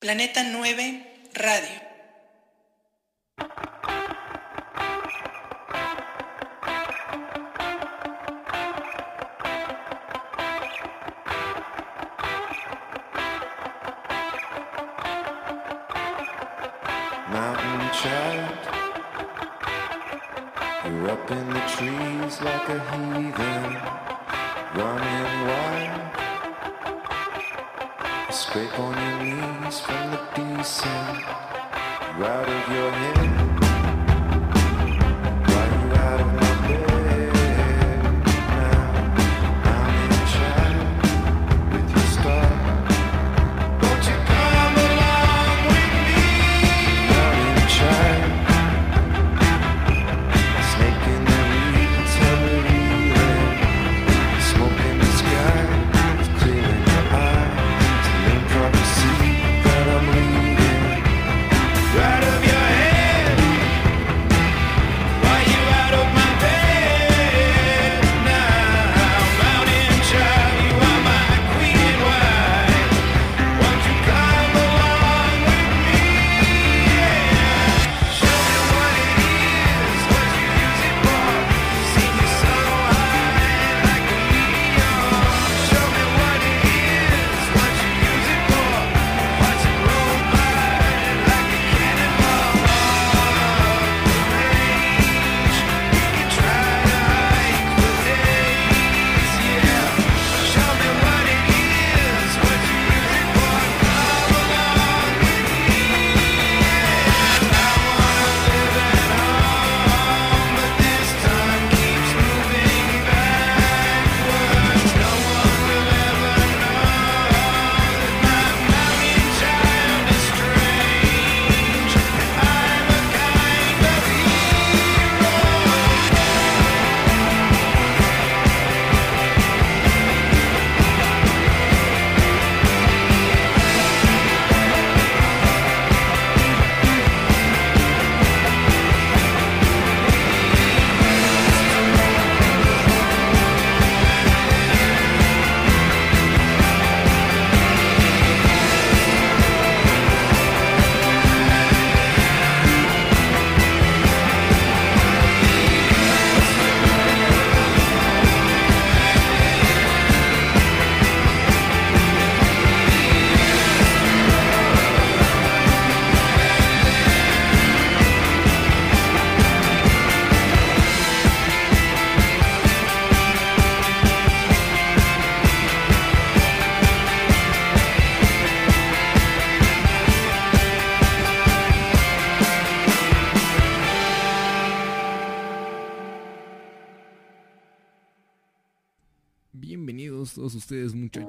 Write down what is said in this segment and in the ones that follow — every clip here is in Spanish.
Planeta 9 Radio.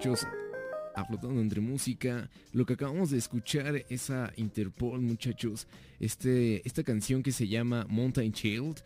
Muchachos a Flotando entre Música. Lo que acabamos de escuchar es a Interpol muchachos. Este, esta canción que se llama Mountain Child.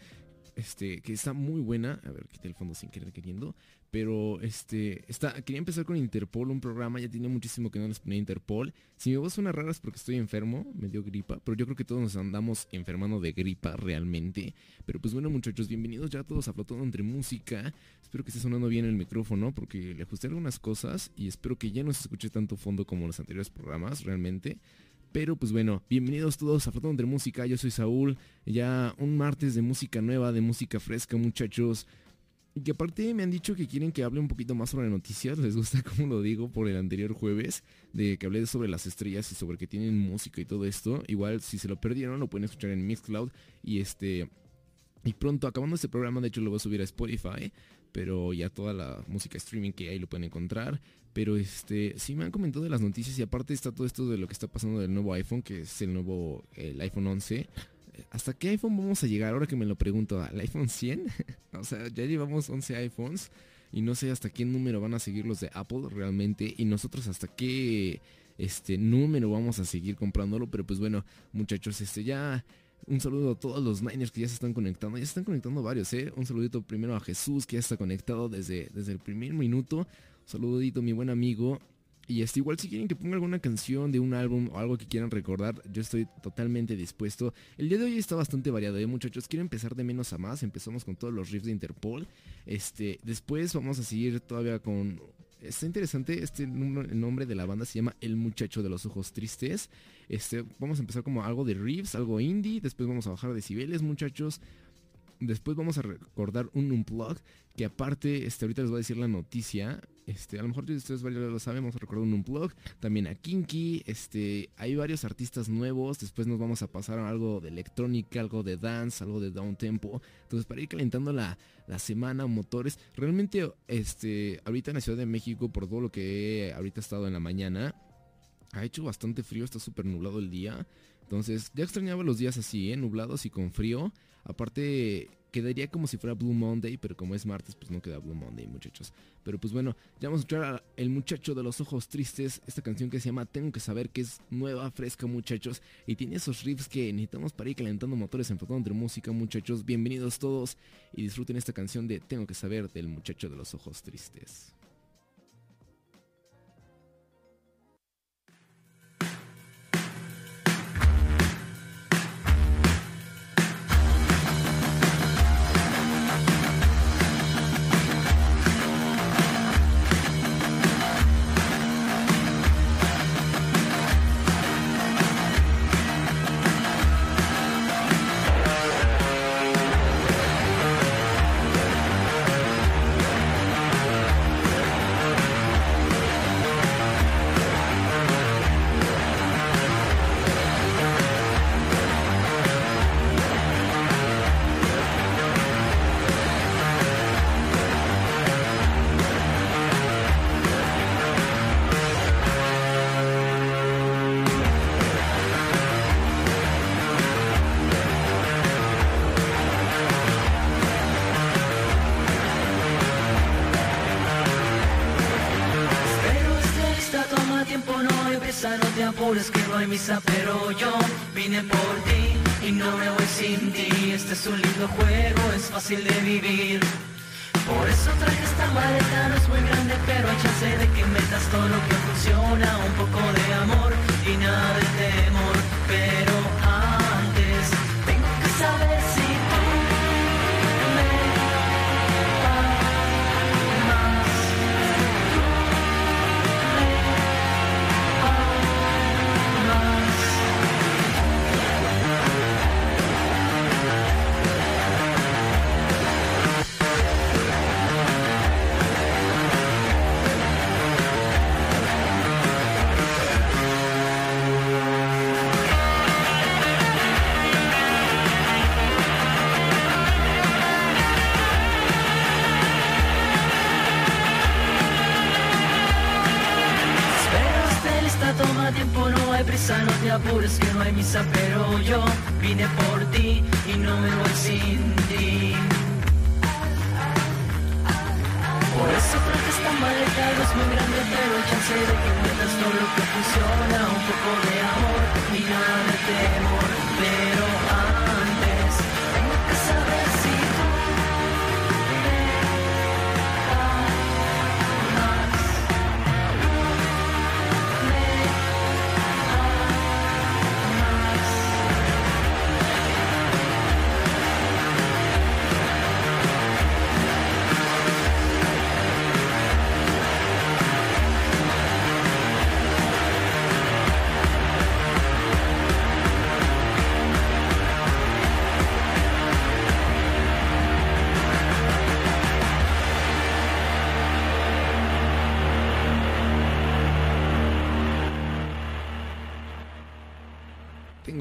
Este, que está muy buena. A ver, quité el fondo sin querer queriendo. Pero este, está, quería empezar con Interpol, un programa, ya tiene muchísimo que no les ponía Interpol. Si mi voz suena rara es porque estoy enfermo, me dio gripa, pero yo creo que todos nos andamos enfermando de gripa realmente. Pero pues bueno muchachos, bienvenidos ya todos a Flotando entre Música. Espero que esté sonando bien el micrófono porque le ajusté algunas cosas y espero que ya no se escuche tanto fondo como los anteriores programas realmente. Pero pues bueno, bienvenidos todos a Flotando entre Música, yo soy Saúl, ya un martes de música nueva, de música fresca muchachos. Y que aparte me han dicho que quieren que hable un poquito más sobre noticias, les gusta como lo digo por el anterior jueves, de que hablé sobre las estrellas y sobre que tienen música y todo esto. Igual si se lo perdieron lo pueden escuchar en Mixcloud y este... Y pronto, acabando este programa, de hecho lo voy a subir a Spotify, pero ya toda la música streaming que hay lo pueden encontrar. Pero este, sí me han comentado de las noticias y aparte está todo esto de lo que está pasando del nuevo iPhone, que es el nuevo, el iPhone 11. ¿Hasta qué iPhone vamos a llegar? Ahora que me lo pregunto, ¿al iPhone 100? o sea, ya llevamos 11 iPhones y no sé hasta qué número van a seguir los de Apple realmente y nosotros hasta qué este número vamos a seguir comprándolo, pero pues bueno, muchachos, este ya un saludo a todos los Niners que ya se están conectando. Ya están conectando varios, ¿eh? Un saludito primero a Jesús que ya está conectado desde, desde el primer minuto. Un saludito mi buen amigo. Y este, igual si quieren que ponga alguna canción de un álbum o algo que quieran recordar, yo estoy totalmente dispuesto. El día de hoy está bastante variado, ¿eh, muchachos. Quiero empezar de menos a más. Empezamos con todos los riffs de Interpol. Este, después vamos a seguir todavía con Está interesante, este el nombre de la banda se llama El Muchacho de los Ojos Tristes. Este, vamos a empezar como algo de riffs, algo indie, después vamos a bajar decibeles, muchachos. Después vamos a recordar un unplug que aparte, este, ahorita les voy a decir la noticia. Este, a lo mejor ustedes varios lo a recordar un unplug. También a Kinky, este, hay varios artistas nuevos. Después nos vamos a pasar a algo de electrónica, algo de dance, algo de down tempo. Entonces, para ir calentando la, la semana, motores. Realmente, este, ahorita en la Ciudad de México, por todo lo que he ahorita estado en la mañana, ha hecho bastante frío, está súper nublado el día. Entonces, ya extrañaba los días así, ¿eh? nublados y con frío. Aparte, quedaría como si fuera Blue Monday, pero como es martes, pues no queda Blue Monday, muchachos. Pero pues bueno, ya vamos a escuchar a El Muchacho de los Ojos Tristes, esta canción que se llama Tengo que saber que es nueva, fresca, muchachos. Y tiene esos riffs que necesitamos para ir calentando motores en Flotando entre música, muchachos. Bienvenidos todos y disfruten esta canción de Tengo que saber del Muchacho de los Ojos Tristes. Apures que no hay misa Pero yo vine por ti y no me voy sin ti. Este es un lindo juego, es fácil de vivir apures que no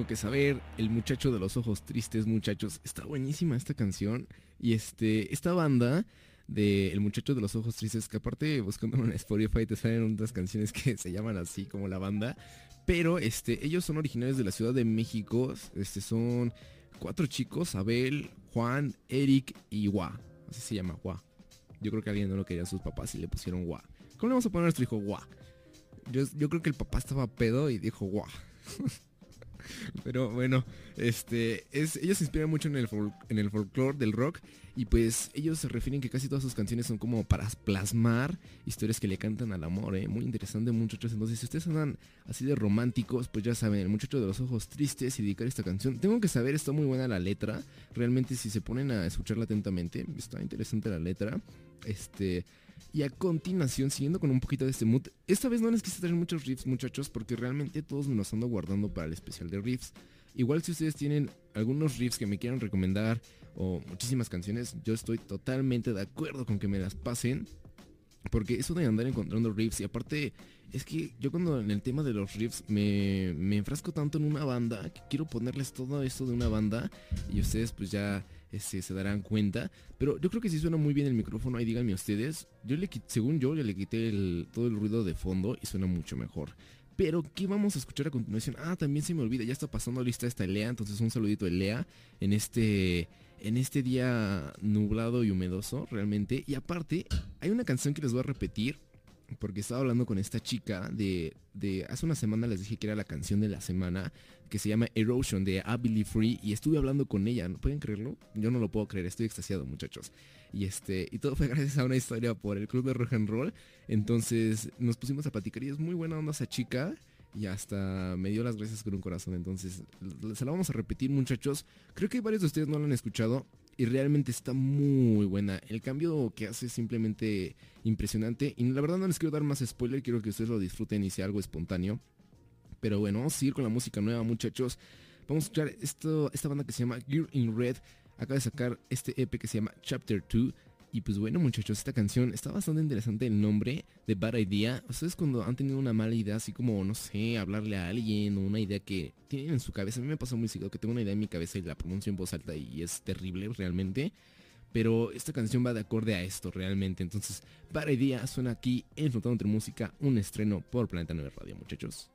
Que saber, el muchacho de los ojos tristes, muchachos. Está buenísima esta canción. Y este, esta banda de El muchacho de los ojos tristes, que aparte buscando en Spotify te salen otras canciones que se llaman así como la banda. Pero este, ellos son originarios de la Ciudad de México. Este son cuatro chicos, Abel, Juan, Eric y Gua. Así se llama, Gua. Yo creo que alguien no lo quería sus papás y le pusieron Gua. ¿Cómo le vamos a poner a nuestro hijo Gua? Yo, yo creo que el papá estaba pedo y dijo Gua. Pero bueno, este, es, ellos se inspiran mucho en el, en el folclore del rock y pues ellos se refieren que casi todas sus canciones son como para plasmar historias que le cantan al amor, ¿eh? Muy interesante muchachos. Entonces, si ustedes andan así de románticos, pues ya saben, el muchacho de los ojos tristes y dedicar esta canción. Tengo que saber, está muy buena la letra. Realmente si se ponen a escucharla atentamente, está interesante la letra. Este, Y a continuación, siguiendo con un poquito de este mood, esta vez no les quise traer muchos riffs, muchachos, porque realmente todos me los ando guardando para el especial de riffs. Igual si ustedes tienen algunos riffs que me quieran recomendar o muchísimas canciones, yo estoy totalmente de acuerdo con que me las pasen. Porque eso de andar encontrando riffs y aparte es que yo cuando en el tema de los riffs me, me enfrasco tanto en una banda que quiero ponerles todo esto de una banda y ustedes pues ya este, se darán cuenta. Pero yo creo que si suena muy bien el micrófono, ahí díganme ustedes. Yo le según yo, ya le quité todo el ruido de fondo y suena mucho mejor. Pero, ¿qué vamos a escuchar a continuación? Ah, también se me olvida, ya está pasando lista esta Lea, entonces un saludito de Lea en este, en este día nublado y humedoso, realmente. Y aparte, hay una canción que les voy a repetir, porque estaba hablando con esta chica de, hace una semana les dije que era la canción de la semana, que se llama Erosion de I Believe Free, y estuve hablando con ella, ¿no pueden creerlo? Yo no lo puedo creer, estoy extasiado, muchachos. Y este, y todo fue gracias a una historia por el club de rock and roll. Entonces nos pusimos a platicar y es muy buena onda esa chica. Y hasta me dio las gracias con un corazón. Entonces, se la vamos a repetir, muchachos. Creo que varios de ustedes no lo han escuchado. Y realmente está muy buena. El cambio que hace es simplemente impresionante. Y la verdad no les quiero dar más spoiler. Quiero que ustedes lo disfruten y sea algo espontáneo. Pero bueno, vamos a seguir con la música nueva, muchachos. Vamos a escuchar esto, esta banda que se llama Gear in Red. Acaba de sacar este EP que se llama Chapter 2. Y pues bueno, muchachos, esta canción está bastante interesante el nombre de Bad Idea. Ustedes cuando han tenido una mala idea, así como, no sé, hablarle a alguien o una idea que tienen en su cabeza. A mí me pasa muy seguido que tengo una idea en mi cabeza y la pronuncio en voz alta y es terrible realmente. Pero esta canción va de acorde a esto realmente. Entonces, Bad Idea suena aquí en Flotando entre Música, un estreno por Planeta 9 Radio, muchachos.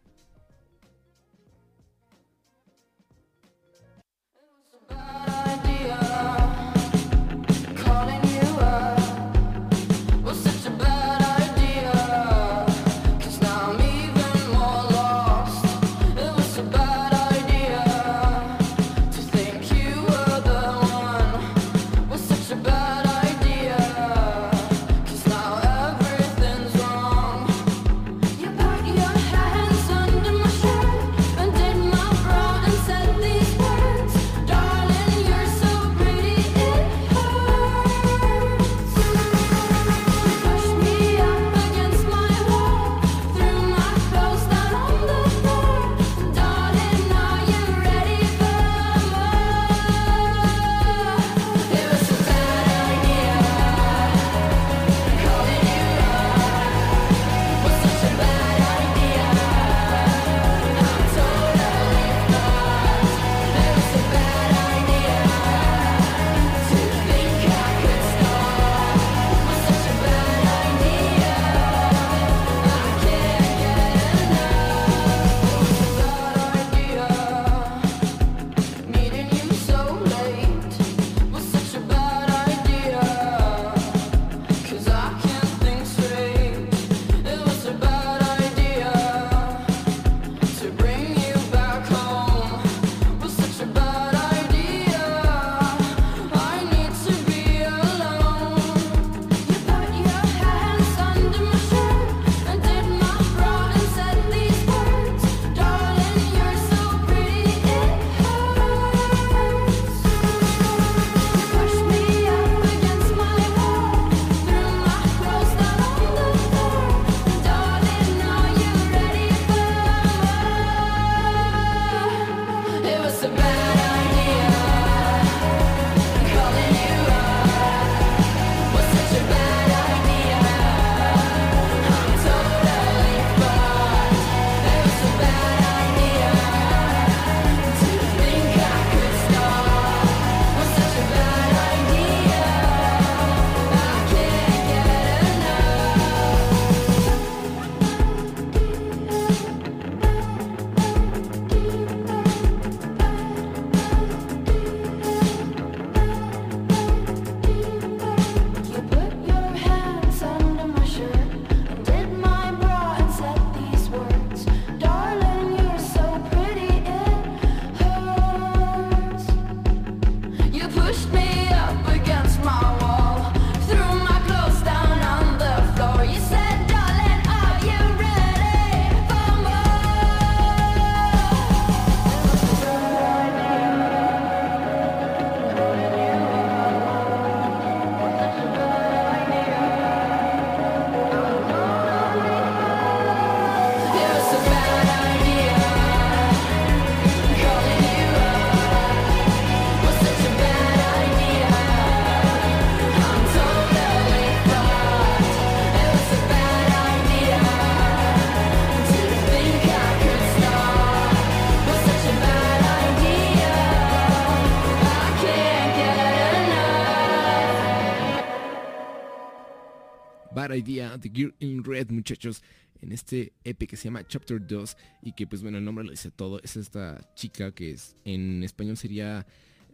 De Gear in Red, muchachos, en este EP que se llama Chapter 2 y que pues bueno, el nombre lo dice todo. Es esta chica que es en español sería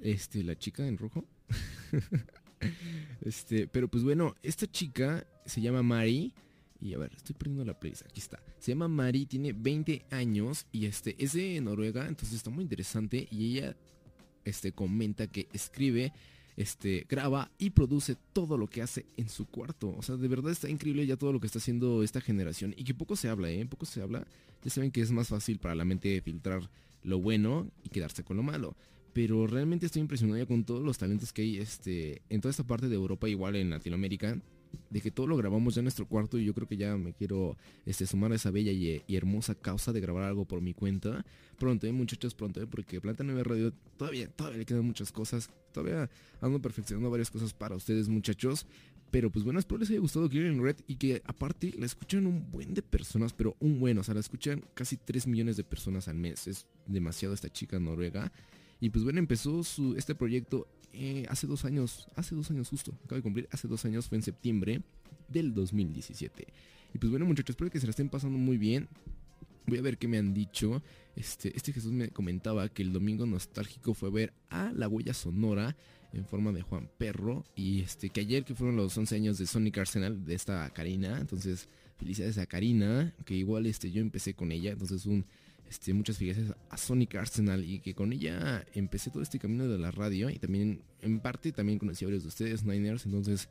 este la chica en rojo. este, pero pues bueno, esta chica se llama Mari y a ver, estoy perdiendo la playlist, aquí está. Se llama Mari, tiene 20 años y este es de Noruega, entonces está muy interesante y ella este comenta que escribe este, graba y produce todo lo que hace en su cuarto. O sea, de verdad está increíble ya todo lo que está haciendo esta generación. Y que poco se habla, ¿eh? Poco se habla. Ya saben que es más fácil para la mente filtrar lo bueno y quedarse con lo malo. Pero realmente estoy impresionado ya con todos los talentos que hay este, en toda esta parte de Europa, igual en Latinoamérica. De que todo lo grabamos ya en nuestro cuarto y yo creo que ya me quiero este, sumar a esa bella y, hermosa causa de grabar algo por mi cuenta. Pronto, ¿eh, muchachos, pronto, ¿eh? porque Planta 9 Radio todavía, todavía le quedan muchas cosas. Todavía ando perfeccionando varias cosas para ustedes, muchachos. Pero pues bueno, espero les haya gustado in Red y que aparte la escuchan un buen de personas, pero un buen, o sea, la escuchan casi 3 millones de personas al mes. Es demasiado esta chica noruega. Y pues bueno, empezó su, este proyecto eh, hace dos años, hace dos años justo, acaba de cumplir, hace dos años, fue en septiembre del 2017. Y pues bueno muchachos, espero que se la estén pasando muy bien. Voy a ver qué me han dicho. Este, este Jesús me comentaba que el domingo nostálgico fue ver a la huella sonora en forma de Juan Perro. Y este, que ayer que fueron los 11 años de Sonic Arsenal de esta Karina. Entonces, felicidades a Karina. Que igual este, yo empecé con ella. Entonces, un, este, muchas felicidades a Sonic Arsenal. Y que con ella empecé todo este camino de la radio. Y también, en parte, también conocí a varios de ustedes, Niners. Entonces,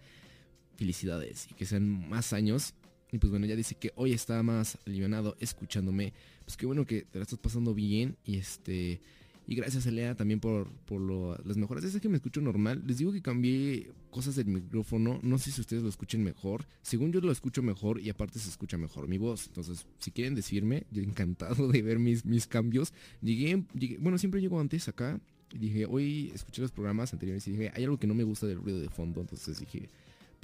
felicidades. Y que sean más años. Y pues bueno, ya dice que hoy está más alivianado escuchándome. Pues qué bueno que te la estás pasando bien. Y este. Y gracias Elea también por, por lo- las mejoras. Es que me escucho normal. Les digo que cambié cosas del micrófono. No sé si ustedes lo escuchen mejor. Según yo lo escucho mejor y aparte se escucha mejor mi voz. Entonces, si quieren decirme, yo encantado de ver mis, mis cambios. Llegué, llegué- bueno, siempre llego antes acá. Dije, hoy escuché los programas anteriores y dije, hay algo que no me gusta del ruido de fondo. Entonces dije,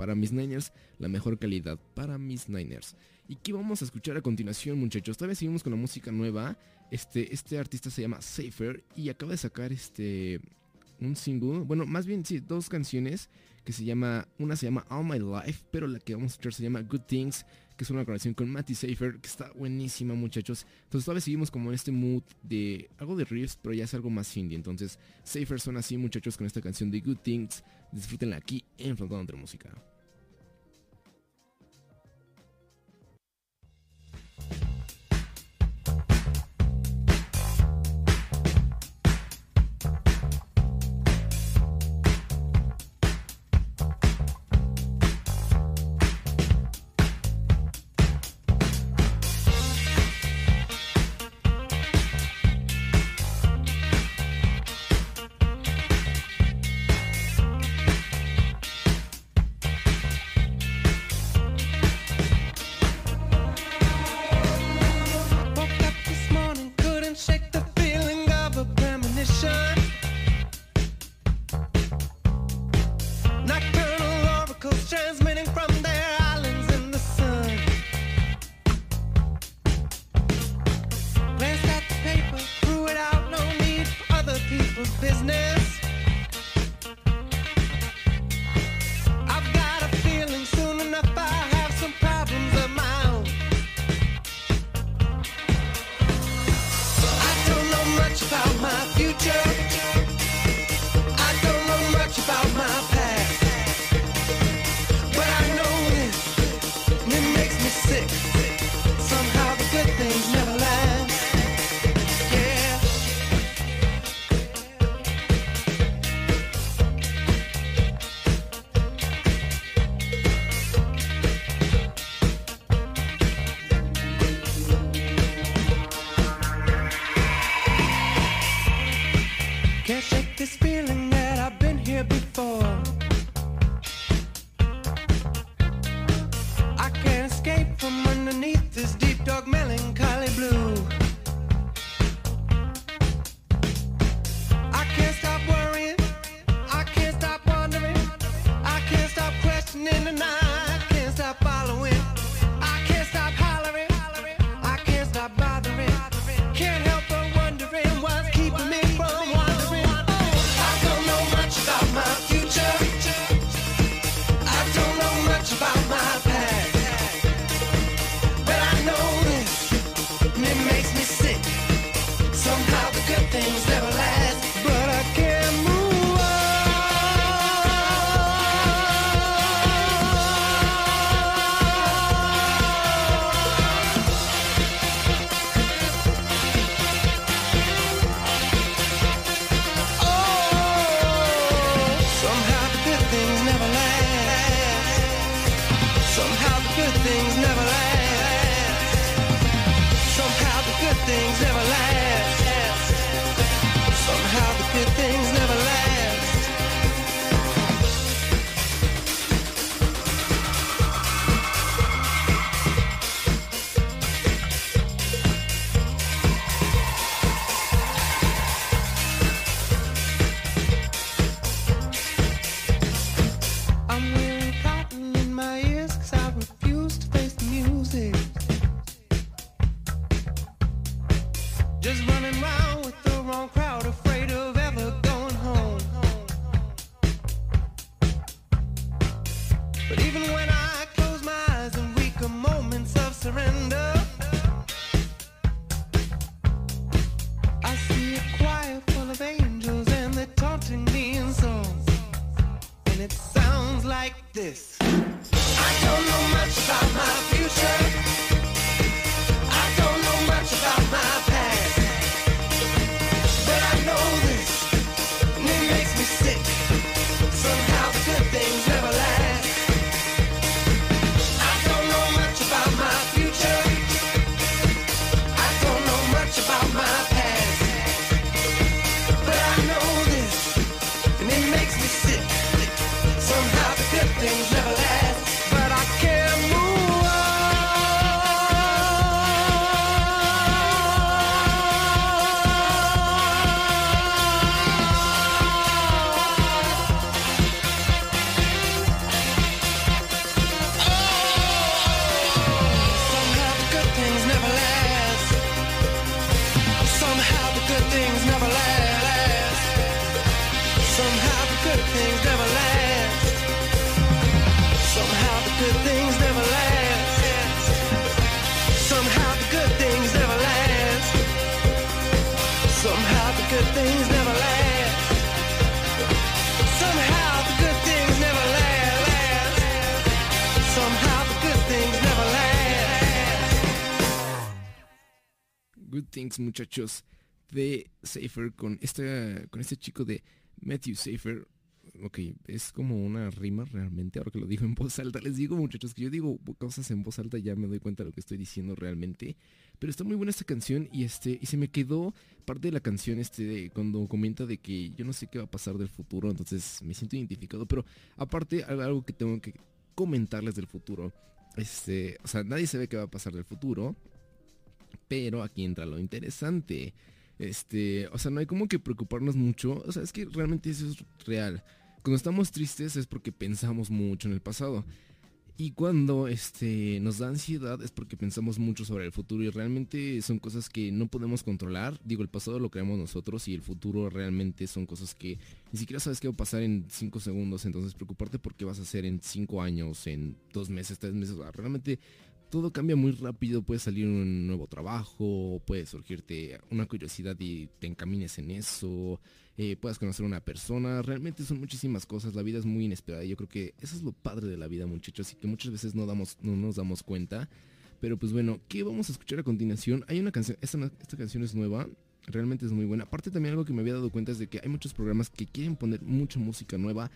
para mis Niners, la mejor calidad para mis Niners. ¿Y qué vamos a escuchar a continuación, muchachos? Todavía seguimos con la música nueva. Este, este artista se llama Safer y acaba de sacar este un single, bueno, más bien sí, dos canciones que se llama, una se llama All My Life, pero la que vamos a escuchar se llama Good Things, que es una colaboración con Matty Safer, que está buenísima, muchachos. Entonces todavía seguimos como en este mood de algo de riffs, pero ya es algo más indie. Entonces, Safer son así, muchachos, con esta canción de Good Things. Disfrútenla aquí en Flotando entre Música. Muchachos, de Safer con, esta, con este chico de Matthew Safer. Ok, es como una rima realmente, ahora que lo digo en voz alta. Les digo, muchachos, que yo digo cosas en voz alta, ya me doy cuenta de lo que estoy diciendo realmente. Pero está muy buena esta canción y este y se me quedó parte de la canción este de cuando comenta de que yo no sé qué va a pasar del futuro, entonces me siento identificado, pero aparte al- algo que tengo que comentarles del futuro. Este, o sea, nadie sabe qué va a pasar del futuro, pero aquí entra lo interesante. Este, o sea, no hay como que preocuparnos mucho, o sea, es que realmente eso es real. Cuando estamos tristes es porque pensamos mucho en el pasado. Y cuando este, nos da ansiedad es porque pensamos mucho sobre el futuro y realmente son cosas que no podemos controlar. Digo, el pasado lo creamos nosotros y el futuro realmente son cosas que ni siquiera sabes qué va a pasar en 5 segundos. Entonces preocuparte por qué vas a hacer en 5 años, en 2 meses, 3 meses. Realmente todo cambia muy rápido. Puede salir un nuevo trabajo, puede surgirte una curiosidad y te encamines en eso. eh, puedas conocer a una persona. Realmente son muchísimas cosas. La vida es muy inesperada. y Yo creo que eso es lo padre de la vida, muchachos. Y que muchas veces no, damos, no nos damos cuenta. Pero pues bueno, ¿qué vamos a escuchar a continuación? Hay una canción, esta, canción es nueva. Realmente es muy buena. Aparte también algo que me había dado cuenta es de que hay muchos programas que quieren poner mucha música nueva.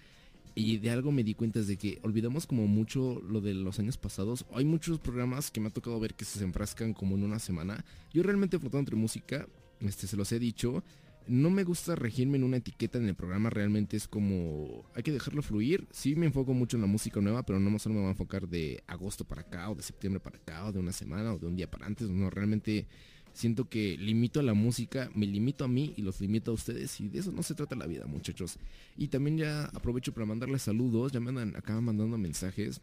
Y de algo me di cuenta es de que olvidamos como mucho lo de los años pasados. Hay muchos programas que me ha tocado ver que se enfrascan como en una semana. Yo realmente flotando entre música, este se los he dicho. No me gusta regirme en una etiqueta en el programa, realmente es como... Hay que dejarlo fluir. Sí me enfoco mucho en la música nueva, pero no solo me voy a enfocar de agosto para acá, o de septiembre para acá, o de una semana, o de un día para antes. No, realmente siento que limito a la música, me limito a mí y los limito a ustedes. Y de eso no se trata la vida, muchachos. Y también ya aprovecho para mandarles saludos. Ya me andan acá mandando mensajes.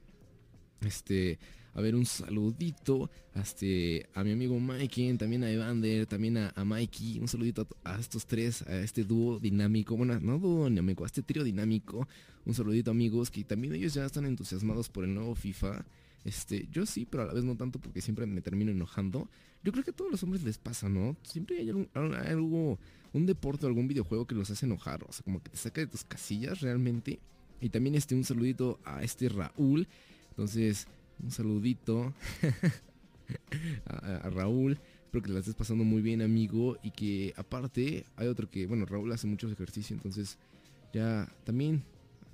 Este, a ver, un saludito este, a mi amigo Mikey, también a Evander, también a, a Mikey. Un saludito a, a estos tres, a este dúo dinámico. Bueno, no dúo dinámico, a este trío dinámico. Un saludito, amigos, que también ellos ya están entusiasmados por el nuevo FIFA. Este, yo sí, pero a la vez no tanto porque siempre me termino enojando. Yo creo que a todos los hombres les pasa, ¿no? Siempre hay algo, un deporte algún videojuego que los hace enojar. O sea, como que te saca de tus casillas realmente. Y también este, un saludito a este Raúl. Entonces, un saludito a, Raúl. Espero que la estés pasando muy bien, amigo. Y que aparte, hay otro que, bueno, Raúl hace mucho ejercicio. Entonces, ya también.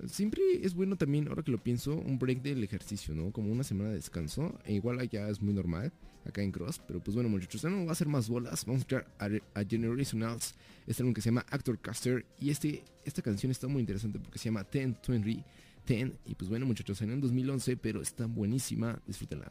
Siempre es bueno también, ahora que lo pienso, un break del ejercicio, ¿no? Como una semana de descanso. E igual allá es muy normal, acá en Cross. Pero pues bueno, muchachos, ya no va a hacer más bolas. Vamos a escuchar a, a Generationals. Este álbum que se llama Actor Caster. Y este, esta canción está muy interesante porque se llama 1020 10. Y pues bueno, muchachos, salió en 2011, pero está buenísima. Disfrútenla.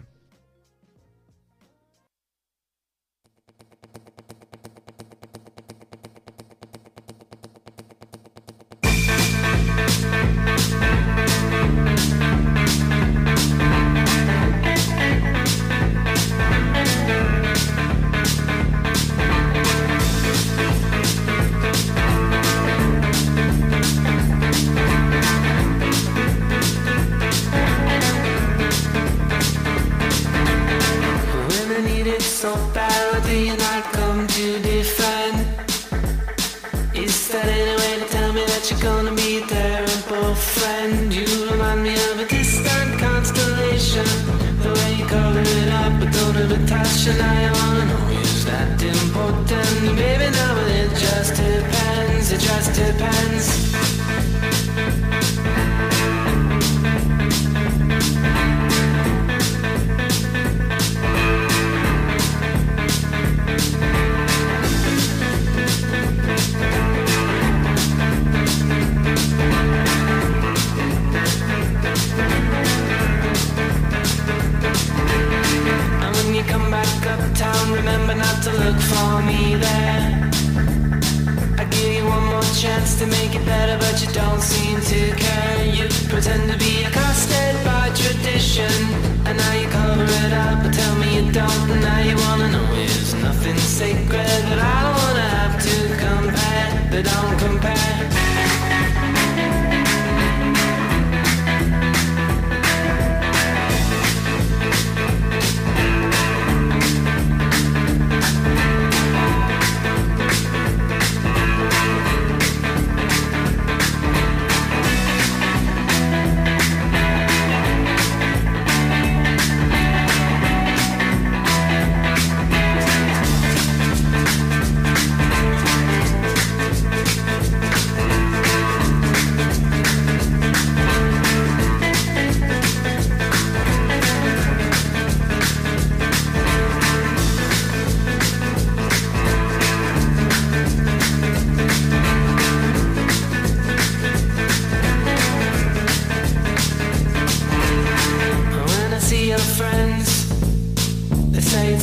And I wanna is that important? Baby, no, but it just depends. It just depends. Back remember not to look for me there. I give you one more chance to make it better, but you don't seem to care. You pretend to be accosted by tradition, and now you cover it up, but tell me you don't. And now you wanna know is nothing sacred, but I don't wanna have to compare. But don't compare.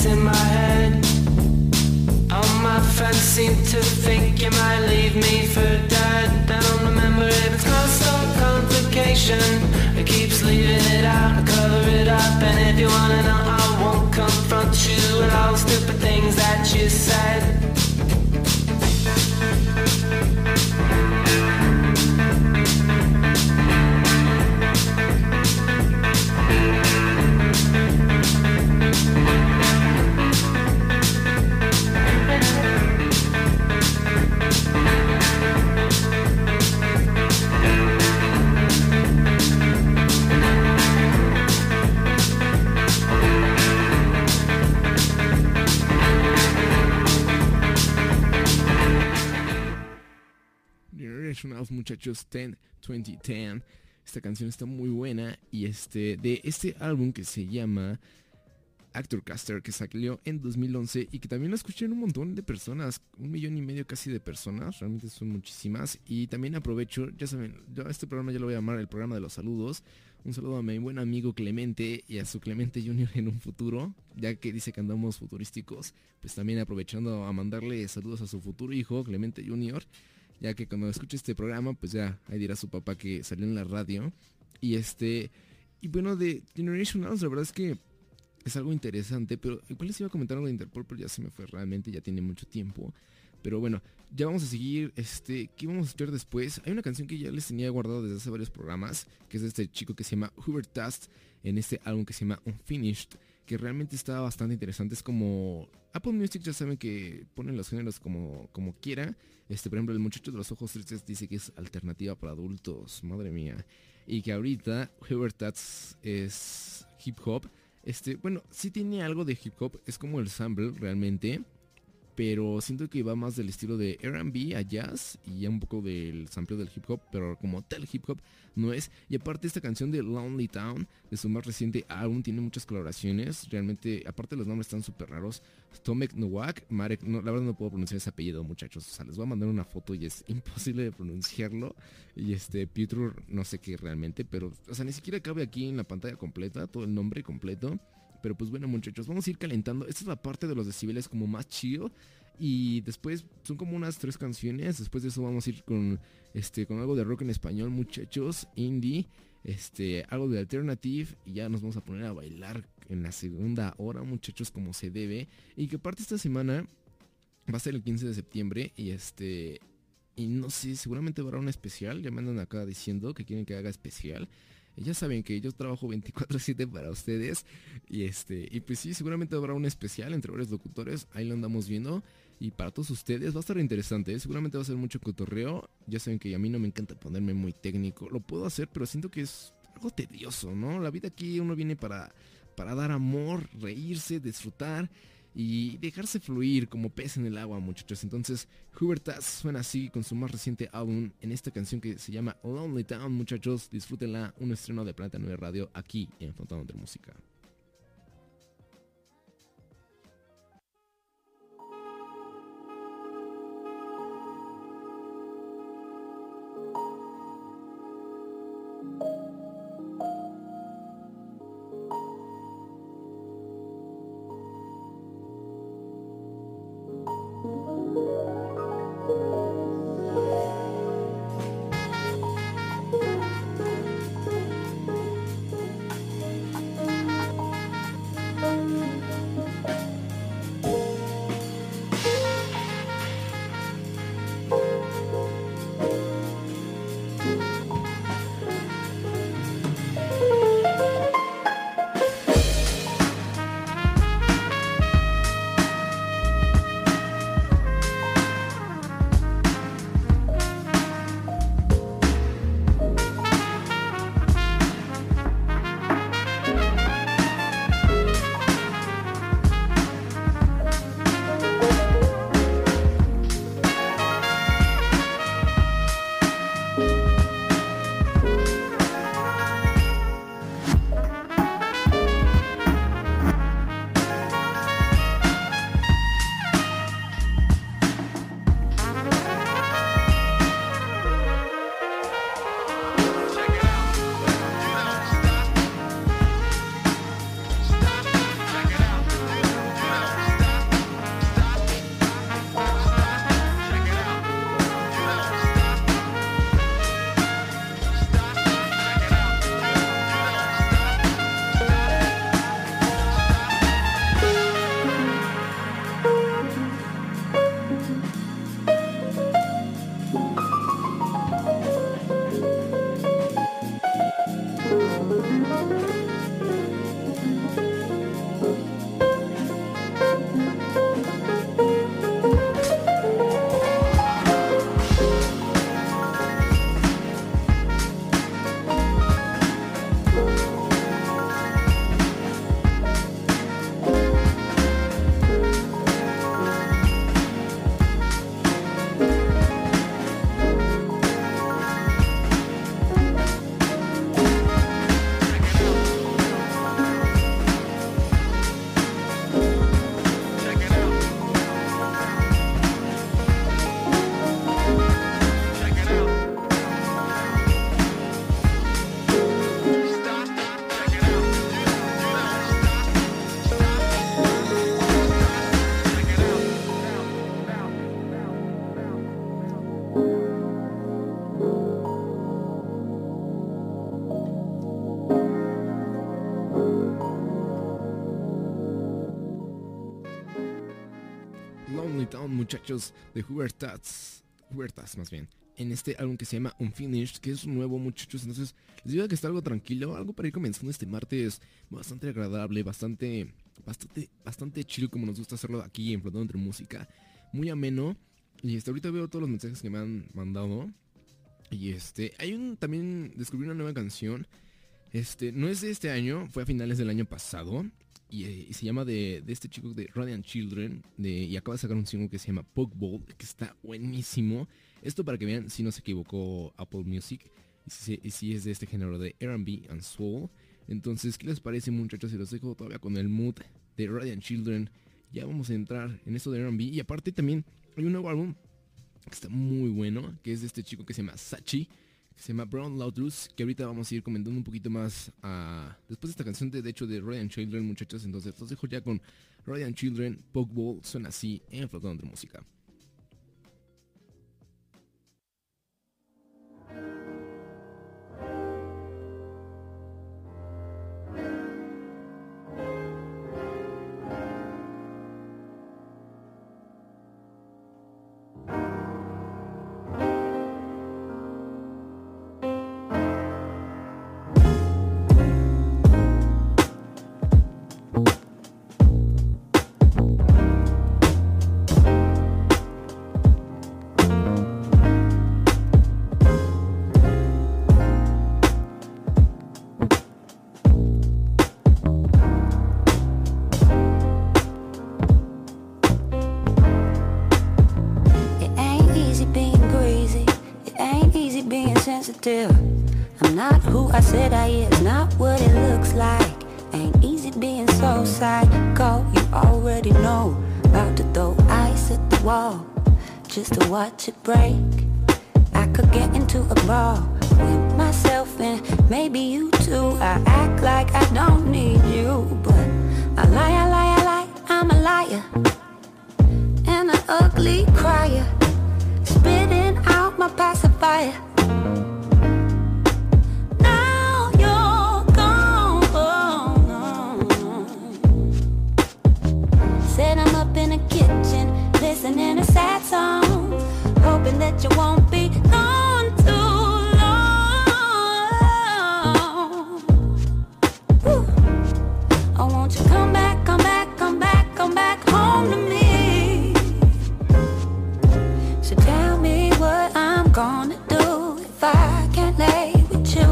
In my head. All my friends seem to think you might leave me for dead. I don't remember if it's constant complication. It keeps leaving it out, I cover it up. And if you wanna know, I won't confront you with all the stupid things that you said. Muchachos 10 2010. Esta canción está muy buena y este de este álbum que se llama Actor Caster que salió en 2011 y que también lo escuché en un montón de personas, un millón y medio casi de personas, realmente son muchísimas y también aprovecho, ya saben, yo a este programa ya lo voy a llamar el programa de los saludos. Un saludo a mi buen amigo Clemente y a su Clemente Junior en un futuro, ya que dice que andamos futurísticos, pues también aprovechando a mandarle saludos a su futuro hijo Clemente Junior ya que cuando escuche este programa, pues ya ahí dirá su papá que salió en la radio. Y este, y bueno, de Generation House, la verdad es que es algo interesante, pero igual les iba a comentar algo de Interpol, pero ya se me fue realmente, ya tiene mucho tiempo. Pero bueno, ya vamos a seguir, este, ¿qué vamos a escuchar después? Hay una canción que ya les tenía guardado desde hace varios programas, que es de este chico que se llama Hubert Tast, en este álbum que se llama Unfinished, que realmente está bastante interesante. Es como Apple Music ya saben que ponen los géneros como, como quiera. Este, por ejemplo, el muchacho de los ojos tristes dice que es alternativa para adultos, madre mía. Y que ahorita Hubert Tats es hip hop. Este, bueno, sí tiene algo de hip hop, es como el sample realmente. Pero siento que va más del estilo de RB a jazz y un poco del sample del hip hop, pero como tal hip hop no es. Y aparte esta canción de Lonely Town, de su más reciente álbum, tiene muchas colaboraciones. Realmente, aparte los nombres están súper raros. Tomek Nowak, Marek, no, la verdad no puedo pronunciar ese apellido muchachos. O sea, les voy a mandar una foto y es imposible de pronunciarlo. Y este, Piotr, no sé qué realmente, pero, o sea, ni siquiera cabe aquí en la pantalla completa, todo el nombre completo. Pero pues bueno muchachos, vamos a ir calentando. Esta es la parte de los decibeles como más chido. Y después son como unas tres canciones. Después de eso vamos a ir con este con algo de rock en español, muchachos, indie, este, algo de alternative y ya nos vamos a poner a bailar en la segunda hora, muchachos, como se debe. Y que parte esta semana va a ser el 15 de septiembre y este y no sé, seguramente habrá un especial. Ya me andan acá diciendo que quieren que haga especial. Ya saben que yo trabajo 24/7 para ustedes y este y pues sí, seguramente habrá un especial entre varios locutores. Ahí lo andamos viendo. Y para todos ustedes va a estar interesante, ¿eh? seguramente va a ser mucho cotorreo. Ya saben que a mí no me encanta ponerme muy técnico. Lo puedo hacer, pero siento que es algo tedioso, ¿no? La vida aquí uno viene para, para dar amor, reírse, disfrutar y dejarse fluir como pez en el agua, muchachos. Entonces, Hubert Taz suena así con su más reciente álbum en esta canción que se llama Lonely Town, muchachos. Disfrútenla, un estreno de Planeta 9 Radio aquí en Fontana de Música. De Hubertas. Hubertas, más bien. En este álbum que se llama Unfinished, que es nuevo, muchachos. Entonces, les digo que está algo tranquilo, algo para ir comenzando este martes bastante agradable, bastante, bastante, bastante chill, como nos gusta hacerlo aquí en Flotando entre Música. Muy ameno. Y este, ahorita veo todos los mensajes que me han mandado. Y este, hay un, también descubrí una nueva canción. Este, no es de este año, fue a finales del año pasado. Y, eh, y se llama de, de este chico de Radiant Children. Y acaba de sacar un single que se llama Pokeball, que está buenísimo. Esto para que vean si no se equivocó Apple Music. Y si, y si es de este género de RB and Soul. Entonces, ¿qué les parece muchachos? Si los dejo todavía con el mood de Radiant Children. Ya vamos a entrar en esto de RB. Y aparte también hay un nuevo álbum que está muy bueno. Que es de este chico que se llama Sachi se llama Brown Loudrus, que ahorita vamos a ir comentando un poquito más ah, después de esta canción de, de hecho de Ryan Children, muchachos. Entonces los dejo ya con Ryan Children, Pokeball, suena así en Flotando de Música. Sensitive. I'm not who I said I is, not what it looks like. Ain't easy being so psycho. You already know. About to throw ice at the wall just to watch it break. I could get into a brawl with myself and maybe you too. I act like I don't need you, but I lie, I lie, I lie. I'm a liar and an ugly crier, spitting out my pacifier. Sad hoping that you won't be gone too long. Oh, won't you come back, come back, come back, come back home to me? So tell me what I'm gonna do if I can't lay with you.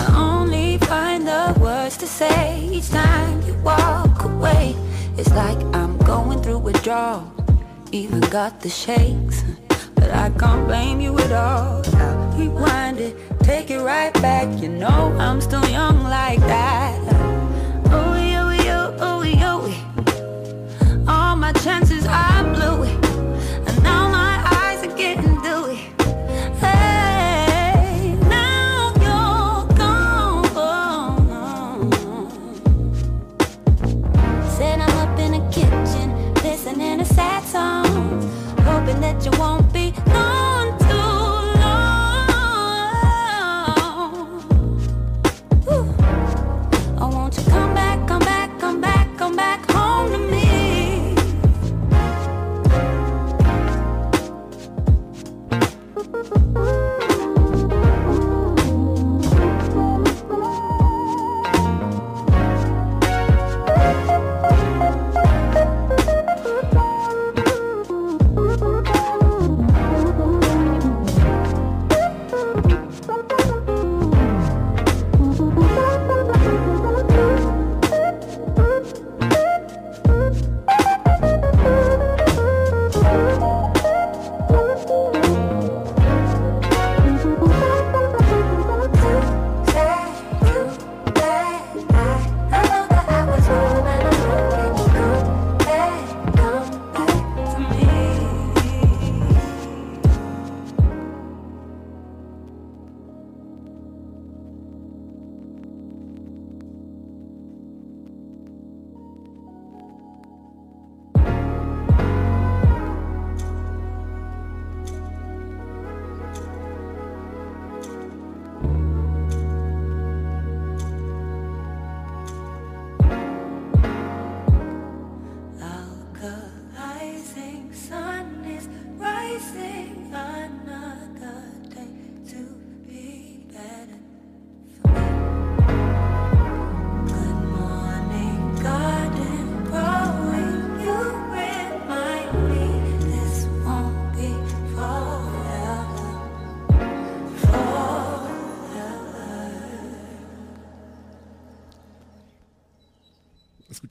I only find the words to say each time you walk away. It's like I'm going through withdrawal, even got the shakes. But I can't blame you at all. Rewind it, take it right back. You know I'm still young like that. Oh, yo, yo, oh, yo. All my chances I blew it.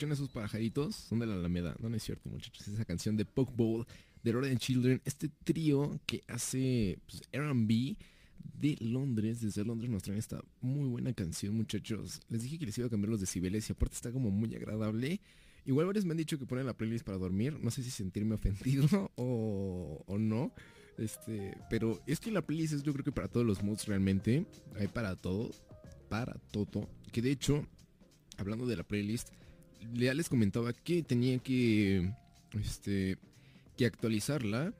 ¿Escuchan esos pajaritos? Son de la Alameda. No, es cierto, muchachos. Esa canción de Poke Bowl de Roden Children. Este trío que hace pues, RB de Londres. Desde Londres nos traen esta muy buena canción, muchachos. Les dije que les iba a cambiar los decibeles y aparte está como muy agradable. Igual varios me han dicho que ponen la playlist para dormir. No sé si sentirme ofendido o, o no. Este, pero es que la playlist es yo creo que para todos los moods realmente. Hay para todo. Para todo. Que de hecho, hablando de la playlist, ya les comentaba que tenía que este que actualizarla.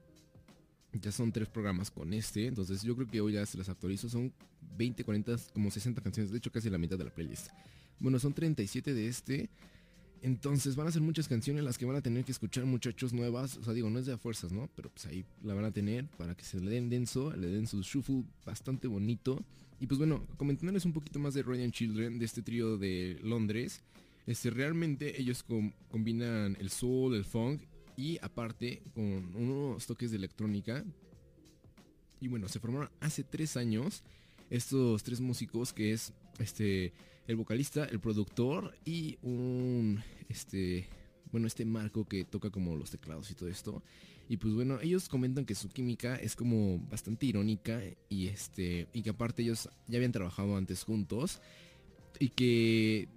Ya son tres programas con este, entonces yo creo que hoy ya se las actualizo. Son 20, 40, como 60 canciones, de hecho casi la mitad de la playlist. Bueno, son 37 de este. Entonces van a ser muchas canciones las que van a tener que escuchar muchachos nuevas. O sea, digo, no es de a fuerzas, ¿no? Pero pues ahí la van a tener para que se le den denso, le den su shuffle bastante bonito. Y pues bueno, comentándoles un poquito más de Ryan Children, de este trío de Londres. Este, realmente ellos com- combinan el soul, el funk y aparte con unos toques de electrónica. Y bueno, se formaron hace tres años estos tres músicos que es este el vocalista, el productor y un este bueno, este Marco que toca como los teclados y todo esto. Y pues bueno, ellos comentan que su química es como bastante irónica y este y que aparte ellos ya habían trabajado antes juntos y que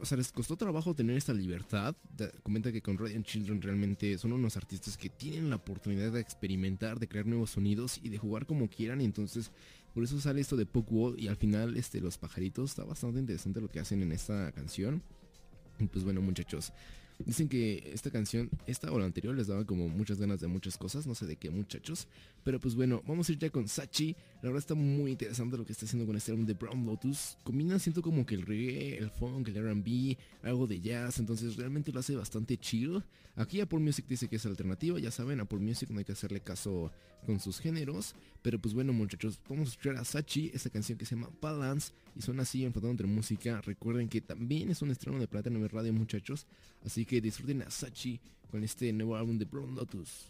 o sea, les costó trabajo tener esta libertad. Comenta que con Radiant Children realmente son unos artistas que tienen la oportunidad de experimentar, de crear nuevos sonidos y de jugar como quieran. Entonces, por eso sale esto de Pokewall y al final este los pajaritos está bastante interesante lo que hacen en esta canción. Y pues bueno, muchachos, Dicen que esta canción, esta o la anterior, les daba como muchas ganas de muchas cosas, no sé de qué muchachos. Pero pues bueno, vamos a ir ya con Sachi. La verdad está muy interesante lo que está haciendo con este álbum de Brown Lotus. Combina, siento como que el reggae, el funk, el RB, algo de jazz, entonces realmente lo hace bastante chill. Aquí Apple Music dice que es alternativa, ya saben, Apple Music no hay que hacerle caso con sus géneros. Pero pues bueno muchachos, vamos a escuchar a Sachi, esta canción que se llama Balance y suena así enfadado entre música. Recuerden que también es un estreno de Plata en Radio muchachos, así que disfruten a Sachi con este nuevo álbum de Brown Lotus.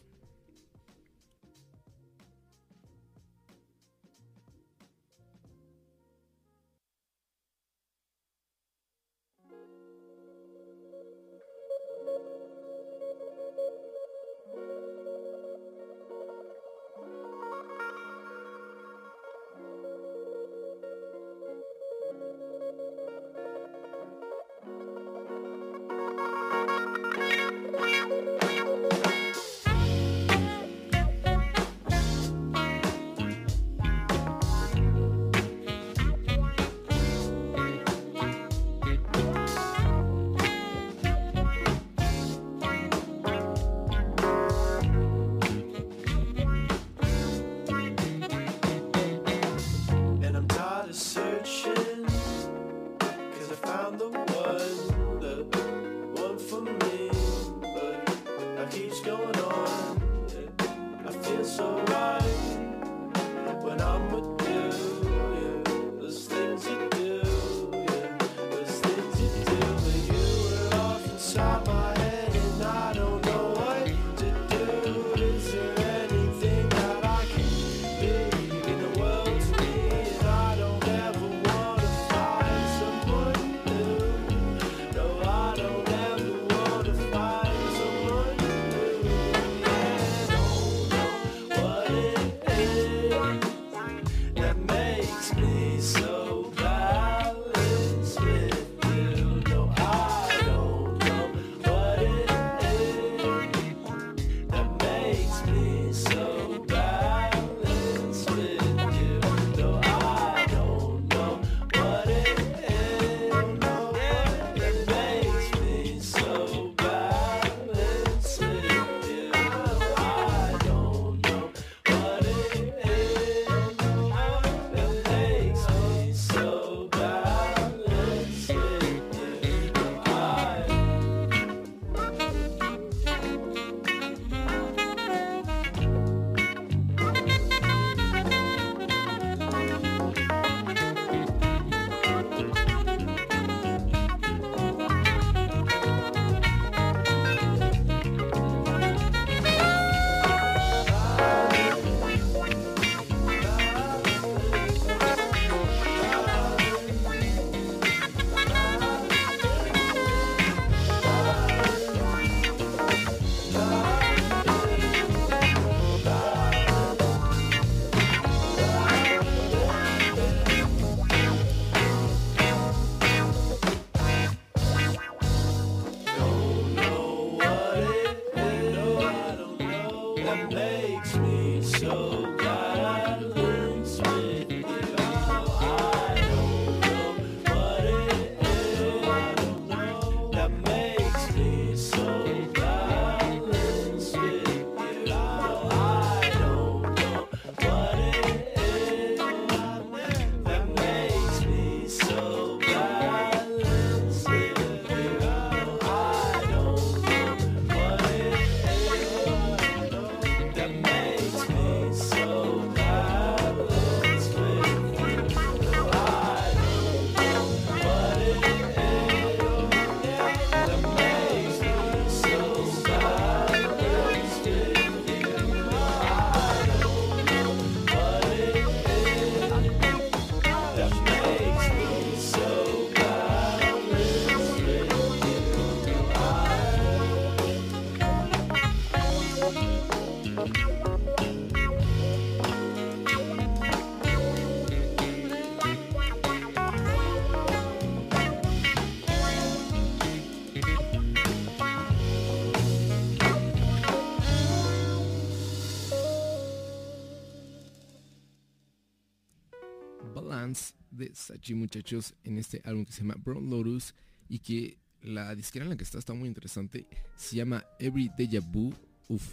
De Sachi, muchachos, en este álbum que se llama Brown Lotus y que la disquera en la que está está muy interesante. Se llama Every Deja Vu. Uf,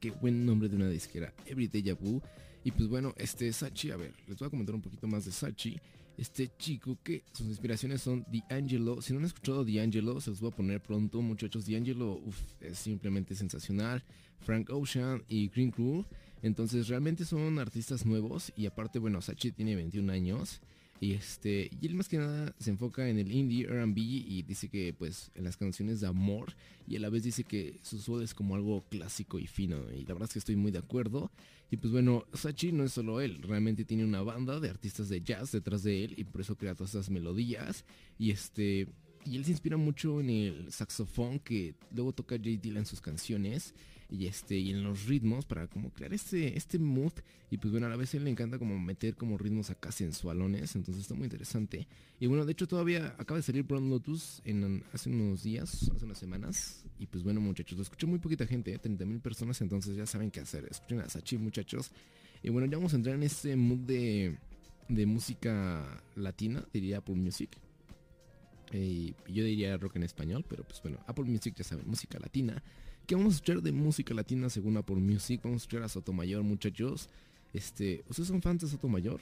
qué buen nombre de una disquera. Every Deja Vu. Y pues bueno, este Sachi, a ver, les voy a comentar un poquito más de Sachi. Este chico que sus inspiraciones son D'Angelo. Si no han escuchado D'Angelo, se los voy a poner pronto, muchachos. D'Angelo es simplemente sensacional. Frank Ocean y Green Crew. Entonces realmente son artistas nuevos. Y aparte, bueno, Sachi tiene 21 años. Y este, y él más que nada se enfoca en el indie R&B y dice que pues en las canciones de amor y a la vez dice que su voz es como algo clásico y fino y la verdad es que estoy muy de acuerdo. Y pues bueno, Sachi no es solo él, realmente tiene una banda de artistas de jazz detrás de él y por eso crea todas esas melodías y este y él se inspira mucho en el saxofón que luego toca J. En sus canciones y este y en los ritmos para como crear este este mood. Y pues bueno a la vez él le encanta como meter como ritmos acá sensualones entonces está muy interesante. Y bueno de hecho todavía acaba de salir Brown Lotus en hace unos días hace unas semanas. Y pues bueno muchachos lo escuché muy poquita gente 30 mil personas entonces ya saben qué hacer. Escuchen a Sachi muchachos. Y bueno ya vamos a entrar en este mood de de música latina diría Apple Music eh, yo diría rock en español, pero pues bueno, Apple Music ya saben, música latina. ¿Qué vamos a escuchar de música latina según Apple Music? Vamos a escuchar a Sotomayor, muchachos. Este, ¿ustedes son fans de Sotomayor?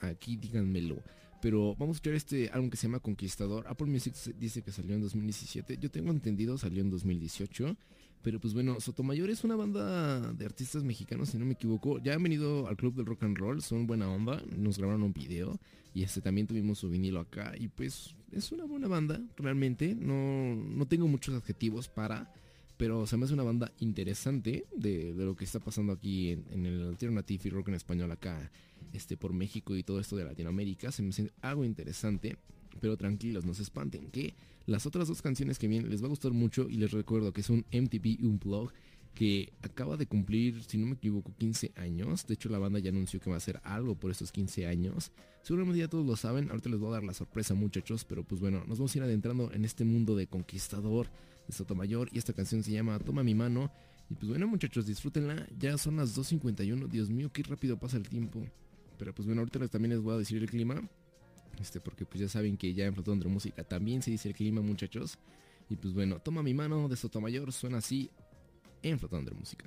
Aquí díganmelo. Pero vamos a escuchar este álbum que se llama Conquistador. Apple Music dice que salió en 2017. Yo tengo entendido salió en 2018. Pero pues bueno, Sotomayor es una banda de artistas mexicanos, si no me equivoco. Ya han venido al Club del Rock and Roll, son buena onda. Nos grabaron un video. Y este también tuvimos su vinilo acá. Y pues es una buena banda, realmente. No, no tengo muchos adjetivos para. Pero se me hace una banda interesante de, de lo que está pasando aquí en, en el alternative y rock en español acá este, por México y todo esto de Latinoamérica. Se me hace algo interesante. Pero tranquilos, no se espanten, que las otras dos canciones que vienen les va a gustar mucho y les recuerdo que es un MTV Unplug que acaba de cumplir, si no me equivoco, 15 años. De hecho, la banda ya anunció que va a hacer algo por estos 15 años. Seguramente ya todos lo saben. Ahorita les voy a dar la sorpresa, muchachos. Pero pues bueno, nos vamos a ir adentrando en este mundo de conquistador de Sotomayor. Y esta canción se llama Toma mi mano. Y pues bueno, muchachos, disfrútenla. Ya son las 2.51. Dios mío, qué rápido pasa el tiempo. Pero pues bueno, ahorita también les voy a decir el clima. Este, porque pues ya saben que ya en Flotón Música también se dice el clima, muchachos. Y pues bueno, toma mi mano de Sotomayor, suena así en Flotón de Música.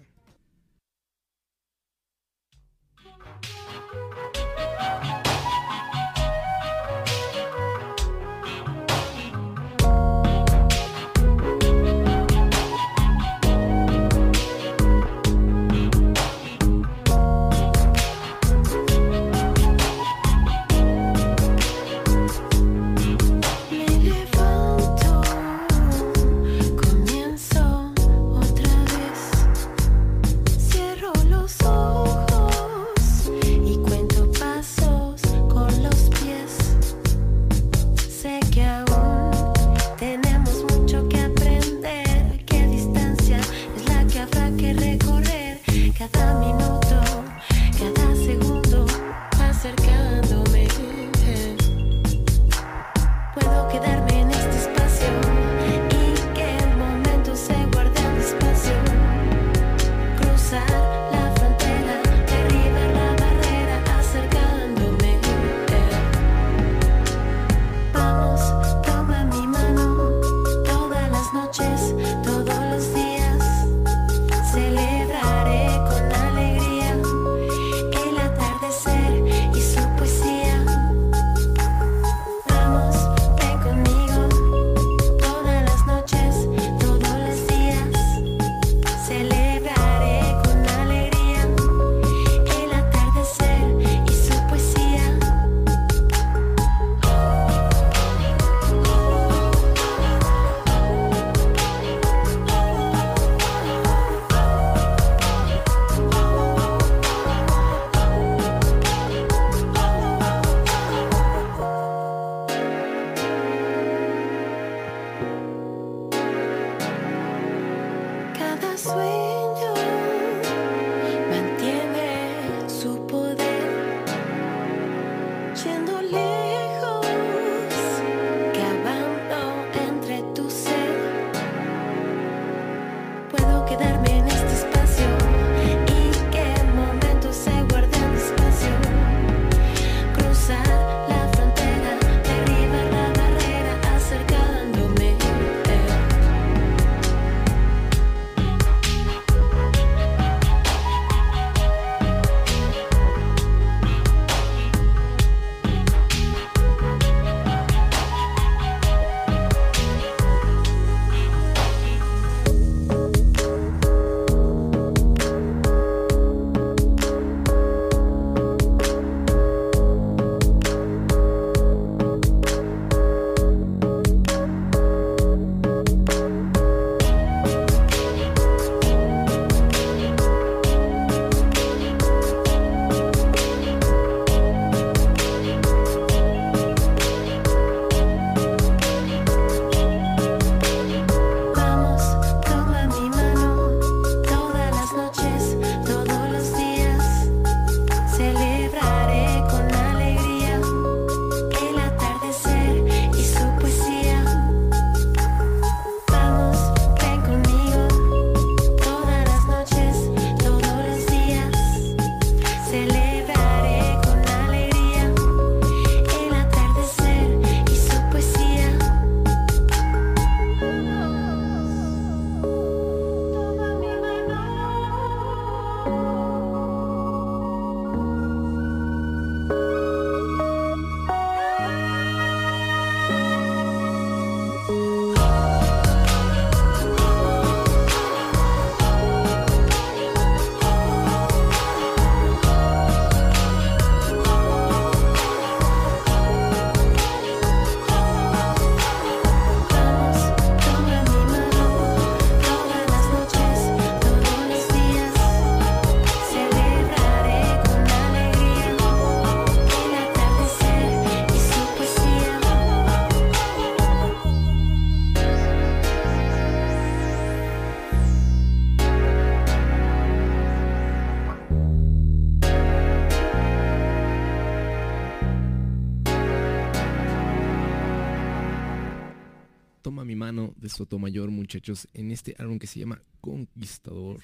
De Sotomayor, muchachos, en este álbum que se llama Conquistador.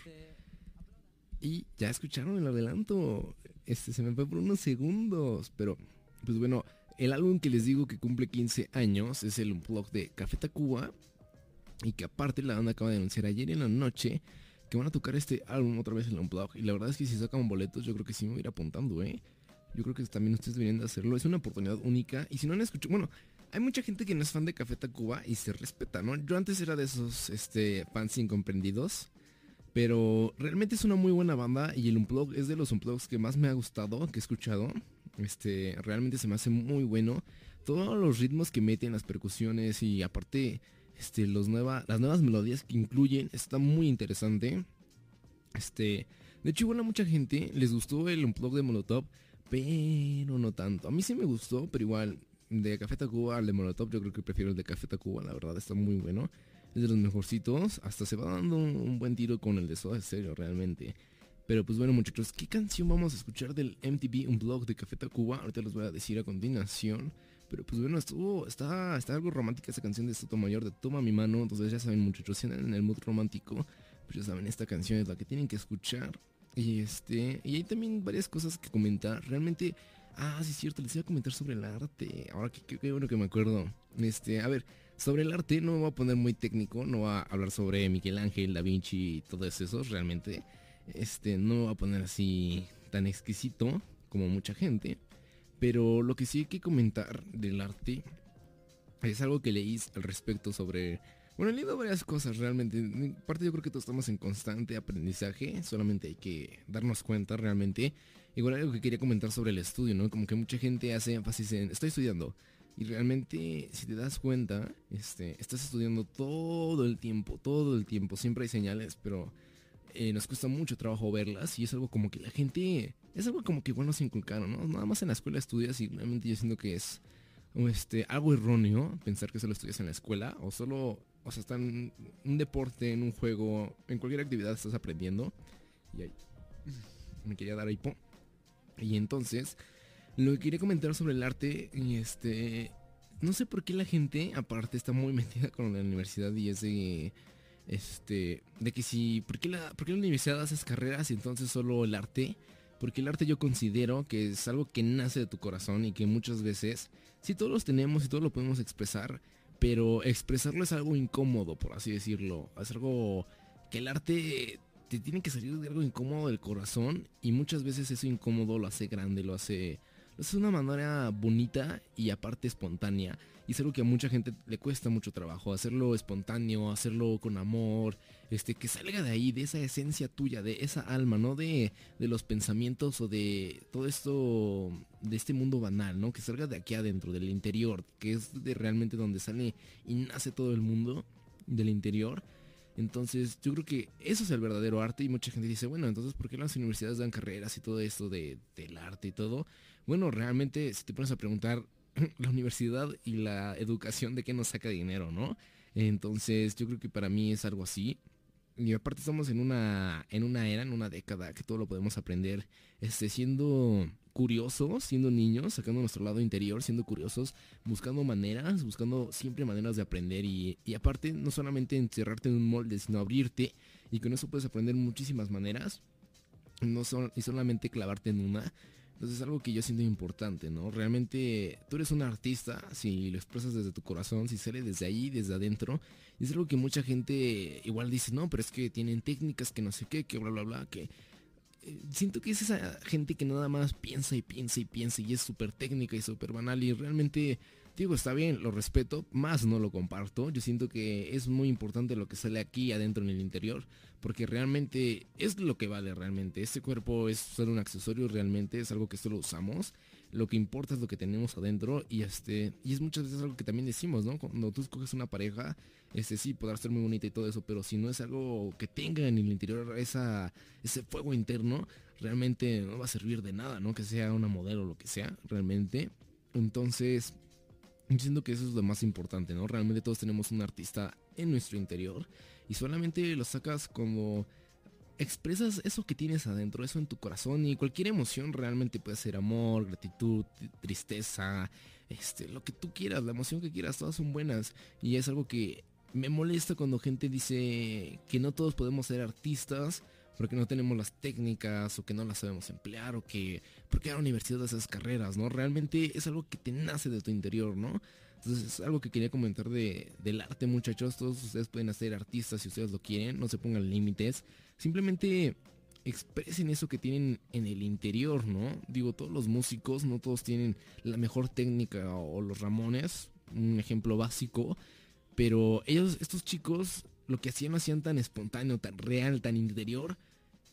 Y ya escucharon el adelanto. Este se me fue por unos segundos. Pero, pues bueno, el álbum que les digo que cumple 15 años es el Unplugged de Café Tacuba. Y que aparte la banda acaba de anunciar ayer en la noche que van a tocar este álbum otra vez en el Unplugged. Y la verdad es que si sacan boletos, yo creo que sí me voy a ir apuntando, ¿eh? Yo creo que también ustedes deberían de hacerlo. Es una oportunidad única. Y si no han escuchado, bueno, hay mucha gente que no es fan de Café Tacuba y se respeta, ¿no? Yo antes era de esos este, fans incomprendidos. Pero realmente es una muy buena banda y el Unplug es de los Unplugs que más me ha gustado, que he escuchado. Este, realmente se me hace muy bueno. Todos los ritmos que meten, las percusiones y aparte este, los nueva, las nuevas melodías que incluyen, está muy interesante. Este, de hecho igual a mucha gente les gustó el Unplug de Molotov, pero no tanto. A mí sí me gustó, pero igual de Café Tacuba al de Molotov yo creo que prefiero el de Café Tacuba, la verdad está muy bueno. Es de los mejorcitos, hasta se va dando un, un buen tiro con el de Soda Stereo realmente. Pero pues bueno muchachos, ¿qué canción vamos a escuchar del MTV Unplugged de Café Tacuba? Ahorita les voy a decir a continuación. Pero pues bueno, estuvo, está, está algo romántica esa canción de Sotomayor de Toma mi mano. Entonces ya saben muchachos, si andan en el mood romántico, pues ya saben, esta canción es la que tienen que escuchar. Y este, y hay también varias cosas que comentar. Realmente, ah, sí es cierto, les iba a comentar sobre el arte. Ahora que qué bueno que me acuerdo. Este, a ver, sobre el arte no me voy a poner muy técnico, no voy a hablar sobre Miguel Ángel, Da Vinci y todos esos, realmente. Este, no me voy a poner así tan exquisito como mucha gente. Pero lo que sí hay que comentar del arte es algo que leí al respecto sobre... Bueno, he leído varias cosas realmente. En parte yo creo que todos estamos en constante aprendizaje. Solamente hay que darnos cuenta realmente. Igual algo que quería comentar sobre el estudio, ¿no? Como que mucha gente hace énfasis en... Estoy estudiando. Y realmente, si te das cuenta, este, estás estudiando todo el tiempo, todo el tiempo. Siempre hay señales, pero eh, nos cuesta mucho trabajo verlas. Y es algo como que la gente... Es algo como que igual nos inculcaron, ¿no? Nada más en la escuela estudias y realmente yo siento que es este, algo erróneo pensar que solo estudias en la escuela o solo, o sea, está en un deporte, en un juego, en cualquier actividad estás aprendiendo. Y ahí, me quería dar hipo. Y entonces, lo que quería comentar sobre el arte, este, no sé por qué la gente, aparte, está muy metida con la universidad y es de, este, de que si, ¿por qué la, por qué la universidad haces carreras y entonces solo el arte? Porque el arte yo considero que es algo que nace de tu corazón y que muchas veces, sí todos los tenemos y todos lo podemos expresar, pero expresarlo es algo incómodo, por así decirlo. Es algo que el arte te tiene que salir de algo incómodo del corazón y muchas veces eso incómodo lo hace grande, lo hace, lo hace de una manera bonita y aparte espontánea. Y es algo que a mucha gente le cuesta mucho trabajo, hacerlo espontáneo, hacerlo con amor, este, que salga de ahí, de esa esencia tuya, de esa alma, no de, de los pensamientos o de todo esto, de este mundo banal, ¿no? Que salga de aquí adentro, del interior, que es de realmente donde sale y nace todo el mundo, del interior. Entonces yo creo que eso es el verdadero arte y mucha gente dice, bueno, entonces ¿por qué las universidades dan carreras y todo esto de, del arte y todo? Bueno, realmente si te pones a preguntar, la universidad y la educación de qué nos saca dinero, ¿no? Entonces yo creo que para mí es algo así. Y aparte estamos en una, en una era, en una década que todo lo podemos aprender este, siendo curiosos, siendo niños, sacando nuestro lado interior, siendo curiosos, buscando maneras, buscando siempre maneras de aprender y, y aparte no solamente encerrarte en un molde, sino abrirte y con eso puedes aprender muchísimas maneras, no son, y solamente clavarte en una. Entonces es algo que yo siento importante, ¿no? Realmente tú eres un artista si lo expresas desde tu corazón, si sale desde ahí, desde adentro. Y es algo que mucha gente igual dice, no, pero es que tienen técnicas que no sé qué, que bla, bla, bla, que... Siento que es esa gente que nada más piensa y piensa y piensa y es súper técnica y súper banal y realmente, digo, está bien, lo respeto, más no lo comparto. Yo siento que es muy importante lo que sale aquí adentro en el interior, porque realmente es lo que vale realmente. Este cuerpo es solo un accesorio realmente, es algo que solo usamos. Lo que importa es lo que tenemos adentro y este y es muchas veces algo que también decimos, ¿no? Cuando tú escoges una pareja, este sí podrá ser muy bonita y todo eso, pero si no es algo que tenga en el interior esa ese fuego interno, realmente no va a servir de nada, ¿no? Que sea una modelo o lo que sea, realmente. Entonces, yo siento que eso es lo más importante, ¿no? Realmente todos tenemos un artista en nuestro interior y solamente lo sacas como expresas eso que tienes adentro, eso en tu corazón y cualquier emoción realmente puede ser amor, gratitud, tristeza, este, lo que tú quieras, la emoción que quieras, todas son buenas y es algo que me molesta cuando gente dice que no todos podemos ser artistas porque no tenemos las técnicas o que no las sabemos emplear o que porque la universidad esas carreras, ¿no? Realmente es algo que te nace de tu interior, ¿no? Entonces es algo que quería comentar de, del arte, muchachos. Todos ustedes pueden ser artistas si ustedes lo quieren, no se pongan límites. Simplemente expresen eso que tienen en el interior, ¿no? Digo, todos los músicos, no todos tienen la mejor técnica o los Ramones, un ejemplo básico. Pero ellos, estos chicos, lo que hacían lo hacían tan espontáneo, tan real, tan interior.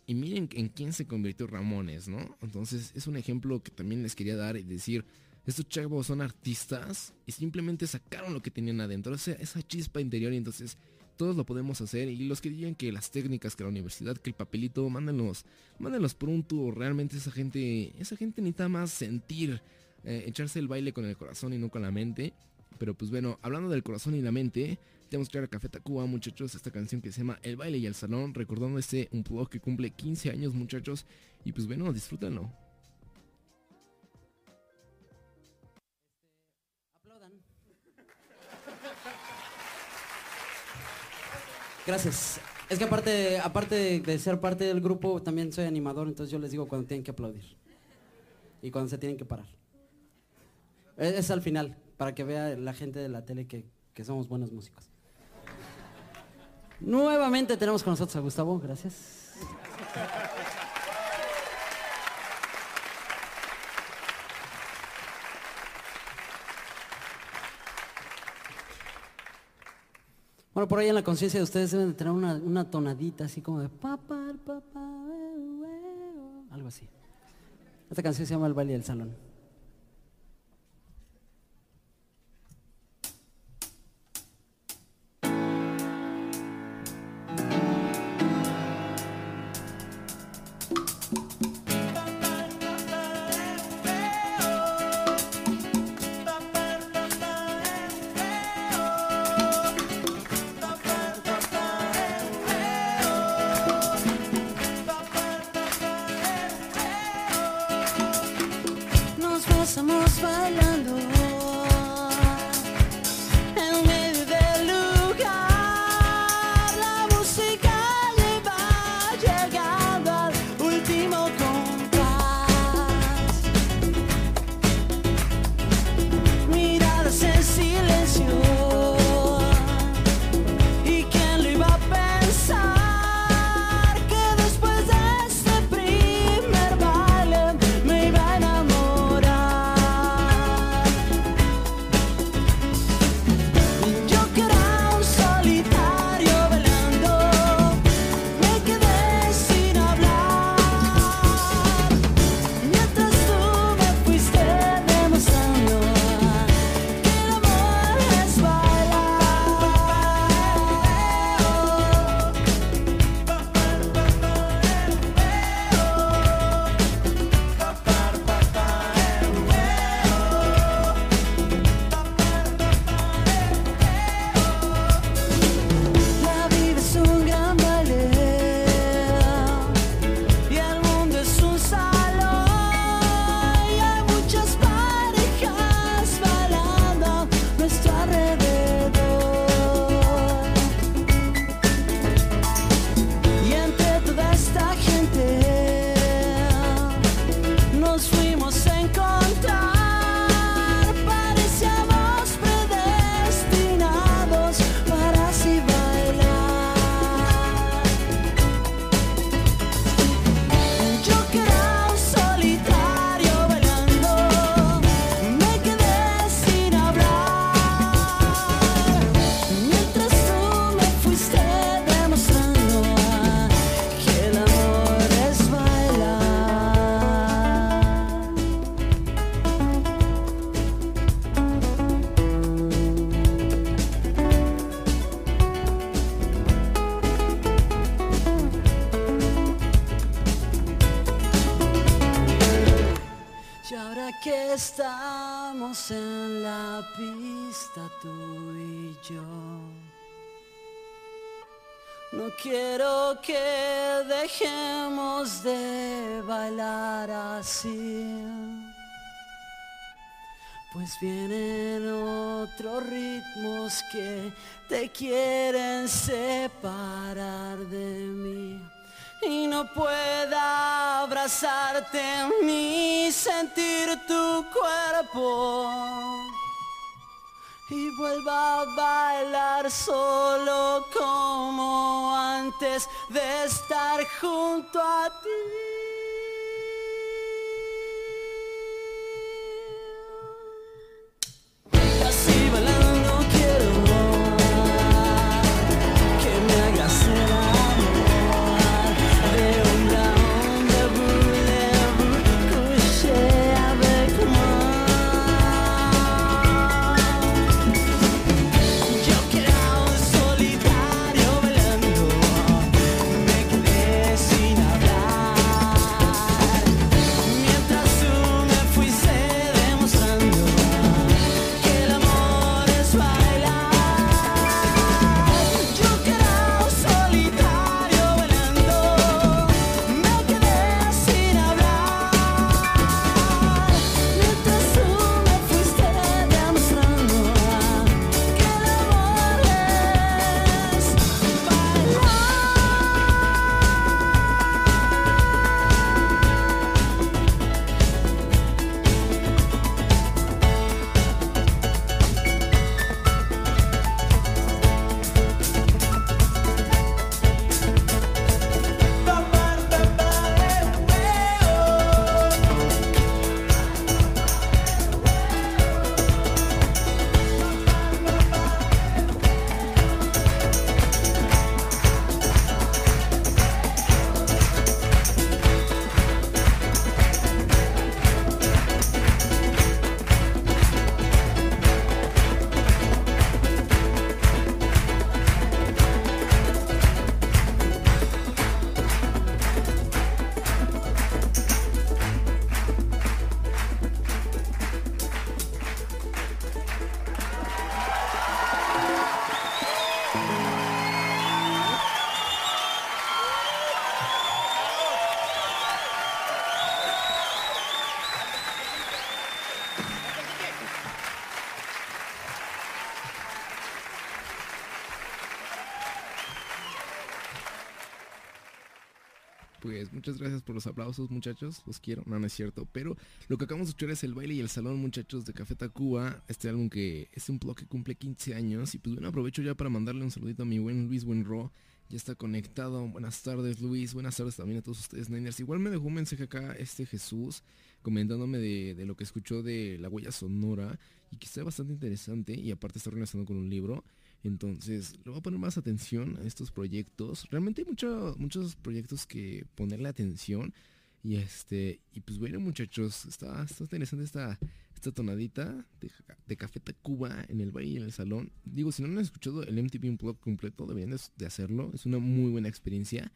Y miren en quién se convirtió Ramones, ¿no? Entonces es un ejemplo que también les quería dar y decir, estos chavos son artistas y simplemente sacaron lo que tenían adentro, esa, esa chispa interior y entonces todos lo podemos hacer y los que digan que las técnicas, que la universidad, que el papelito, mándenlos, mándenlos por un tour, realmente esa gente, esa gente necesita más sentir, eh, echarse el baile con el corazón y no con la mente. Pero pues bueno, hablando del corazón y la mente, tenemos que ir a Café Tacuba, muchachos, esta canción que se llama El baile y el salón, recordando este un blog que cumple 15 años, muchachos, y pues bueno, disfrútenlo. Gracias. Es que aparte, aparte de, ser parte del grupo, también soy animador, entonces yo les digo cuando tienen que aplaudir. Y cuando se tienen que parar. Es al final, para que vea la gente de la tele que, que somos buenos músicos. Nuevamente tenemos con nosotros a Gustavo, gracias. Bueno, por ahí en la conciencia de ustedes deben de tener una, una tonadita así como de papá, papá, algo así. Esta canción se llama El baile del salón. Que te quieren separar de mí. Y no pueda abrazarte ni sentir tu cuerpo y vuelva a bailar solo como antes de estar junto a ti. Así los aplausos, muchachos. Los quiero. No, no es cierto. Pero lo que acabamos de escuchar es el baile y el salón, muchachos, de Café Tacuba. Este álbum que es un blog que cumple 15 años. Y pues bueno, aprovecho ya para mandarle un saludito a mi buen Luis Buenro. Ya está conectado. Buenas tardes, Luis. Buenas tardes también a todos ustedes, Niners. Igual me dejó un mensaje acá este Jesús comentándome de, de lo que escuchó de La Huella Sonora y que está bastante interesante y aparte está relacionado con un libro. Entonces, le voy a poner más atención a estos proyectos. Realmente hay mucho- muchos proyectos que ponerle atención. Y este, y pues bueno muchachos, está, está interesante esta, esta tonadita de, de Café Tacuba en el baile y en el salón. Digo, si no han escuchado el MTV Unplugged completo, deberían de, hacerlo. Es una muy buena experiencia.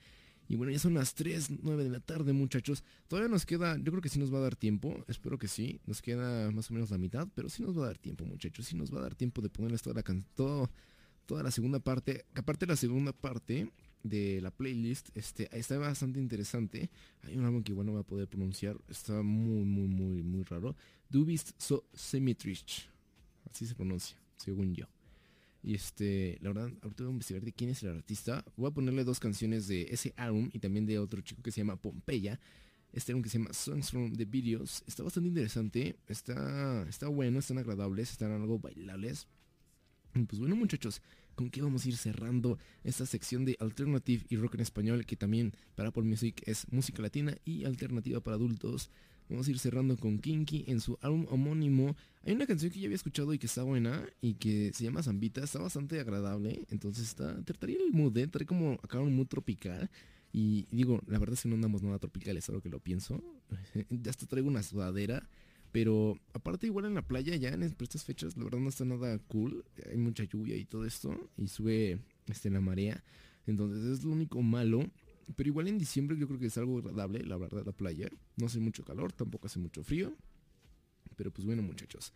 Y bueno, ya son las 3, 9 de la tarde, muchachos. Todavía nos queda, yo creo que sí nos va a dar tiempo. Espero que sí. Nos queda más o menos la mitad, pero sí nos va a dar tiempo, muchachos. Sí nos va a dar tiempo de ponerles toda la can- todo- toda la segunda parte. Aparte la segunda parte de la playlist, este, está bastante interesante. Hay un álbum que igual no voy a poder pronunciar. Está muy, muy, muy, muy raro. Du bist so symmetrisch. Así se pronuncia, según yo. Y este, la verdad, ahorita voy a investigar de quién es el artista. Voy a ponerle dos canciones de ese álbum y también de otro chico que se llama Pompeya. Este álbum que se llama Songs from the Videos. Está bastante interesante. Está, está bueno, están agradables, están algo bailables. Pues bueno muchachos, ¿con qué vamos a ir cerrando esta sección de Alternative y Rock en Español? Que también para Apple Music es música latina y alternativa para adultos. Vamos a ir cerrando con Kinky en su álbum homónimo. Hay una canción que ya había escuchado y que está buena y que se llama Zambita. Está bastante agradable. Entonces está, trae el mood, ¿eh? trae como acá un mood tropical. Y digo, la verdad es que no andamos nada tropicales, ahora que lo pienso. ya hasta traigo una sudadera. Pero aparte igual en la playa ya en estas fechas la verdad no está nada cool. Hay mucha lluvia y todo esto. Y sube este, la marea. Entonces es lo único malo. Pero igual en diciembre yo creo que es algo agradable, la verdad, la playa. No hace mucho calor, tampoco hace mucho frío. Pero pues bueno muchachos.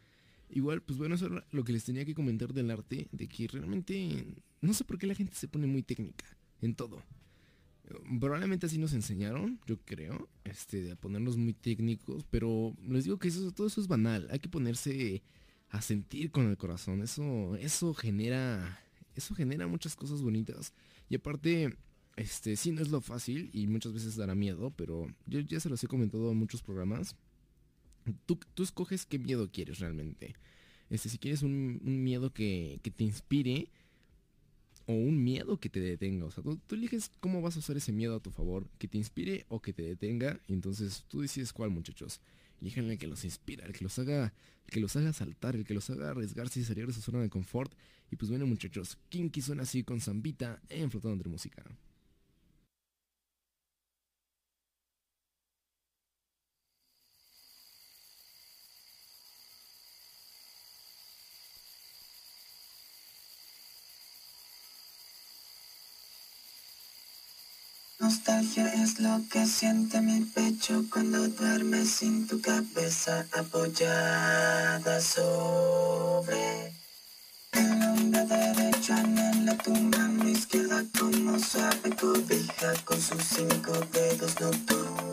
Igual, pues bueno, eso era lo que les tenía que comentar del arte. De que realmente no sé por qué la gente se pone muy técnica en todo. Probablemente así nos enseñaron, yo creo, este, a ponernos muy técnicos, pero les digo que eso, todo eso es banal. Hay que ponerse a sentir con el corazón. Eso, eso genera, eso genera muchas cosas bonitas. Y aparte, este, sí no es lo fácil y muchas veces dará miedo, pero yo ya se los he comentado en muchos programas. Tú, tú escoges qué miedo quieres realmente. Este, si quieres un, un miedo que, que te inspire, o un miedo que te detenga. O sea, tú, eliges cómo vas a usar ese miedo a tu favor, que te inspire o que te detenga. Y entonces tú decides cuál, muchachos. Elijan el que los inspira, el que los haga, el que los haga saltar, el que los haga arriesgarse y salir de su zona de confort. Y pues bueno, muchachos, Kinky suena así con Zambita en Flotando entre Música. Nostalgia es lo que siente mi pecho cuando duermes sin tu cabeza apoyada sobre el hombro derecho anhela tu mano izquierda como suave cobija con sus cinco dedos nocturnos.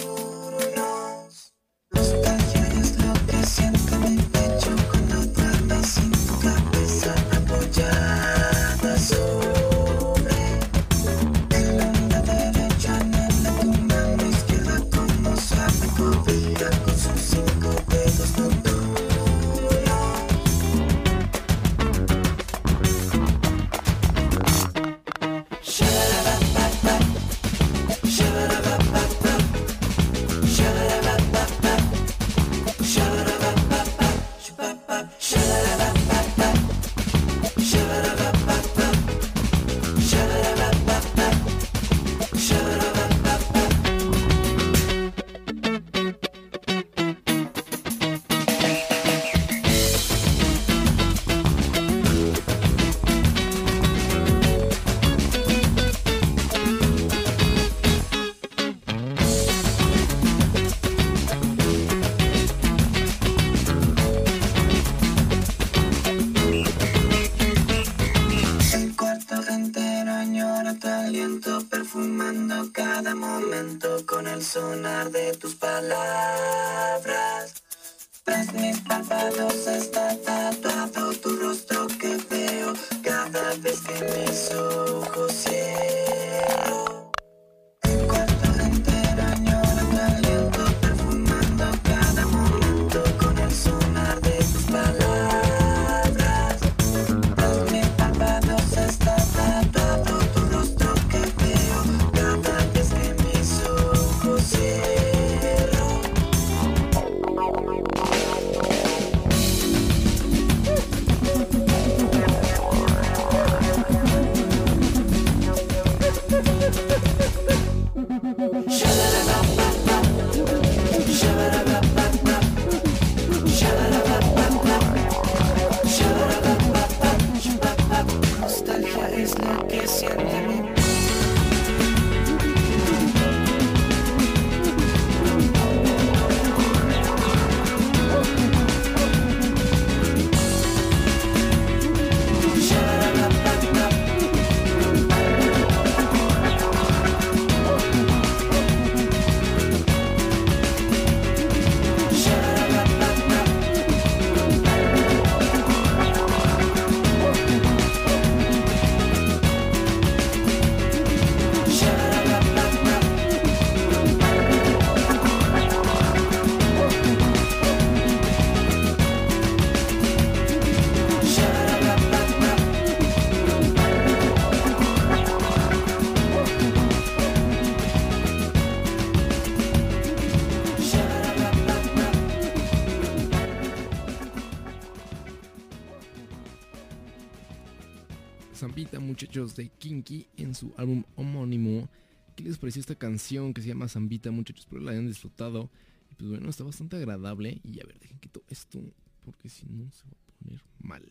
Kinky, en su álbum homónimo. ¿Qué les pareció esta canción que se llama Zambita, muchachos? Espero la hayan disfrutado. Y pues bueno, está bastante agradable. Y a ver, dejen quito esto, porque si no se va a poner mal.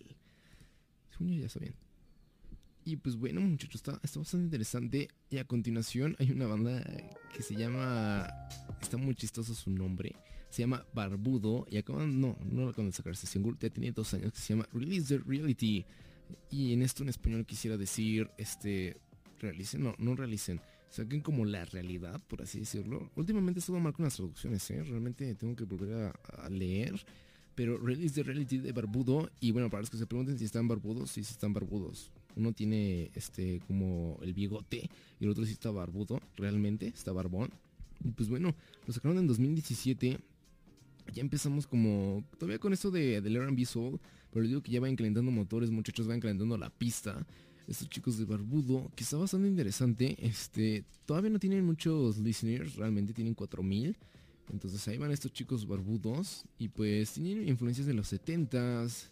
Según ya está bien. Y pues bueno, muchachos, está, está bastante interesante. Y a continuación hay una banda que se llama... Está muy chistoso su nombre. Se llama Barbudo. Y acaban... No, no lo acaban de sacar este single. Ya tenía dos años. Que se llama Release the Reality. Y en esto en español quisiera decir... Este... realicen, no, no realicen, saquen como la realidad, por así decirlo. Últimamente he estado mal con las traducciones, ¿eh? realmente tengo que volver a, leer. Pero Release the Reality de Barbudo. Y bueno, para los que se pregunten si están barbudos, sí, sí están barbudos. Uno tiene este como el bigote y el otro sí está barbudo, realmente, está barbón. Y pues bueno, lo sacaron en 2017. Ya empezamos como todavía con esto de del R&B Soul, pero les digo que ya van calentando motores, muchachos, van calentando la pista. Estos chicos de Barbudo, que está bastante interesante. Este, todavía no tienen muchos listeners, realmente tienen 4000. Entonces ahí van estos chicos barbudos y pues tienen influencias de los 70s.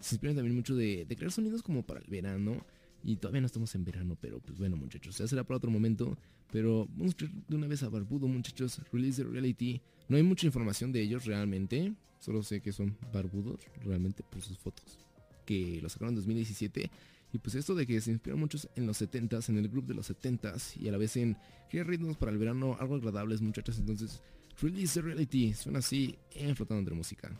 Se inspiran también mucho de crear sonidos como para el verano. Y todavía no estamos en verano, pero pues bueno muchachos, ya será para otro momento. Pero vamos de una vez a Barbudo muchachos, Release the Reality. No hay mucha información de ellos realmente, solo sé que son barbudos realmente por sus fotos. Que lo sacaron en 2017. Y pues esto de que se inspiran muchos en los 70s, en el grupo de los 70s y a la vez en crear ritmos para el verano, algo agradables muchachos. Entonces Release the Reality. Suena así en Flotando entre Música.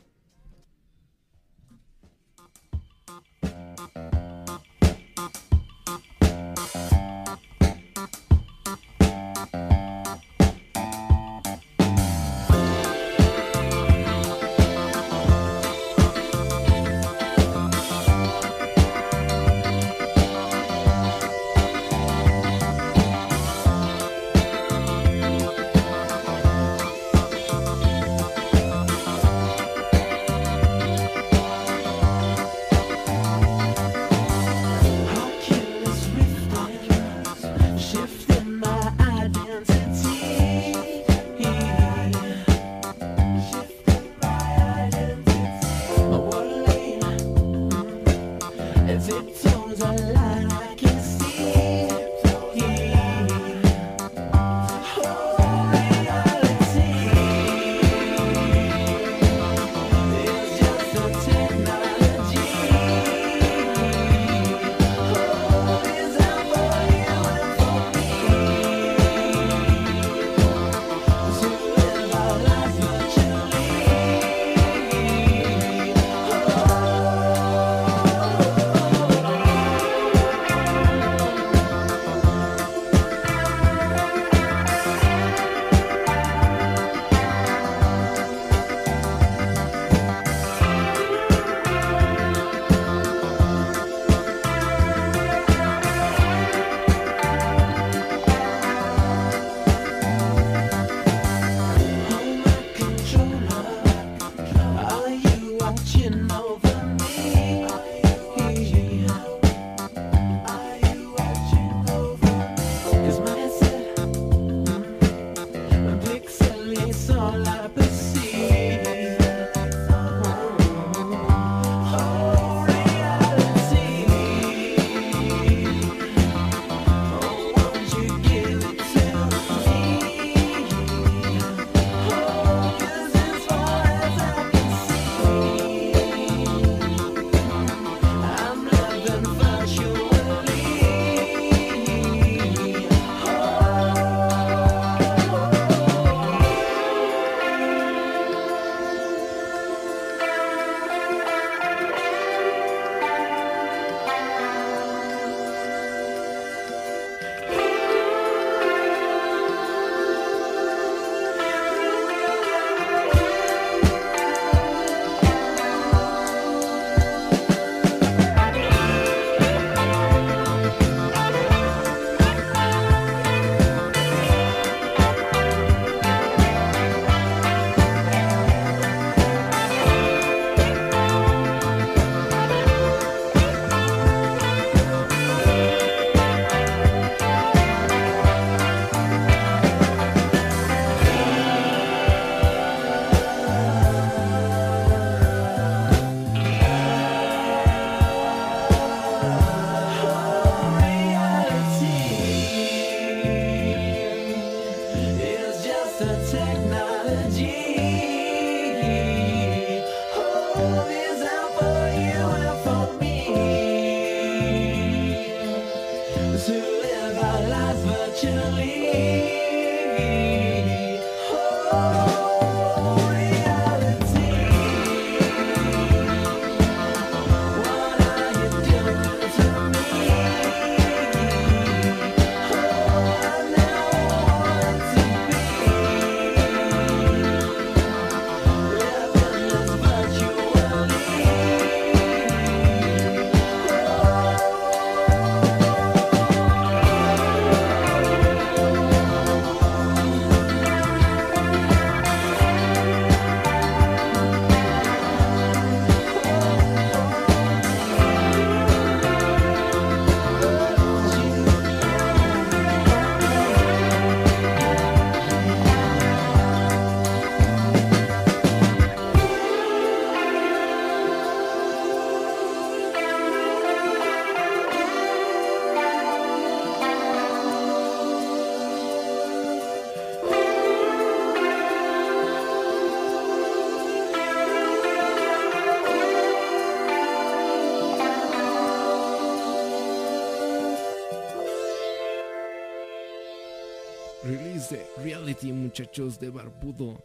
Muchachos de Barbudo.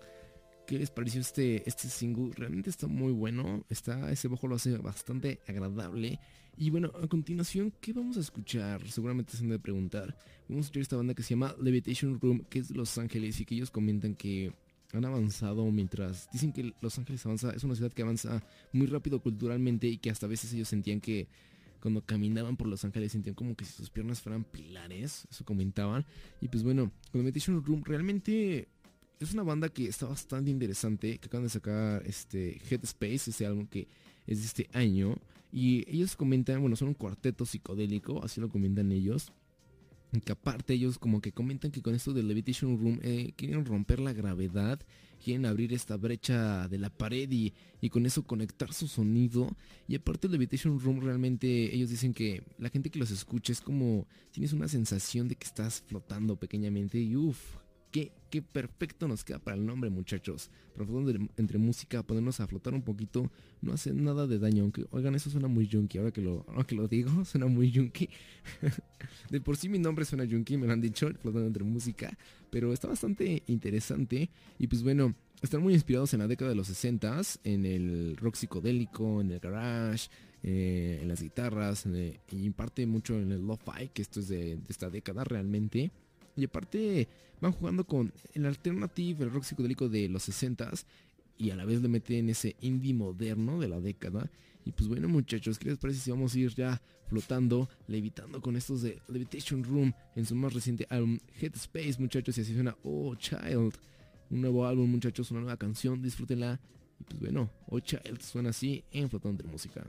¿Qué les pareció este, este single? Realmente está muy bueno. Está, ese bajo lo hace bastante agradable. Y bueno, a continuación, ¿qué vamos a escuchar? Seguramente se han de preguntar. Vamos a escuchar esta banda que se llama Levitation Room, que es de Los Ángeles, y que ellos comentan que han avanzado mientras. Dicen que Los Ángeles avanza, es una ciudad que avanza muy rápido culturalmente y que hasta a veces ellos sentían que cuando caminaban por Los Ángeles sentían como que si sus piernas fueran pilares, eso comentaban. Y pues bueno, con Meditation Room realmente es una banda que está bastante interesante, que acaban de sacar este Headspace, este álbum que es de este año. Y ellos comentan, bueno, son un cuarteto psicodélico, así lo comentan ellos. Que aparte ellos como que comentan que con esto del Levitation Room eh, quieren romper la gravedad, quieren abrir esta brecha de la pared y, y con eso conectar su sonido. Y aparte el Levitation Room realmente ellos dicen que la gente que los escucha es como tienes una sensación de que estás flotando pequeñamente y uff. Qué, perfecto nos queda para el nombre muchachos. De- entre música, ponernos a flotar un poquito, no hace nada de daño. Aunque, oigan, eso suena muy junky. Ahora que lo, que lo digo, suena muy junky. De por sí mi nombre suena junkie, me lo han dicho, flotando entre música, pero está bastante interesante y pues bueno, están muy inspirados en la década de los 60 en el rock psicodélico, en el garage, eh, en las guitarras, el- y en parte mucho en el lo-fi, que esto es de esta década realmente. Y aparte van jugando con el alternative, el rock psicodélico de los 60s y a la vez le meten ese indie moderno de la década. Y pues bueno muchachos, ¿qué les parece si vamos a ir ya flotando, levitando con estos de Levitation Room en su más reciente álbum Headspace muchachos? Y así suena Oh Child, un nuevo álbum muchachos, una nueva canción, disfrútenla. Y pues bueno, Oh Child suena así en Flotando Música.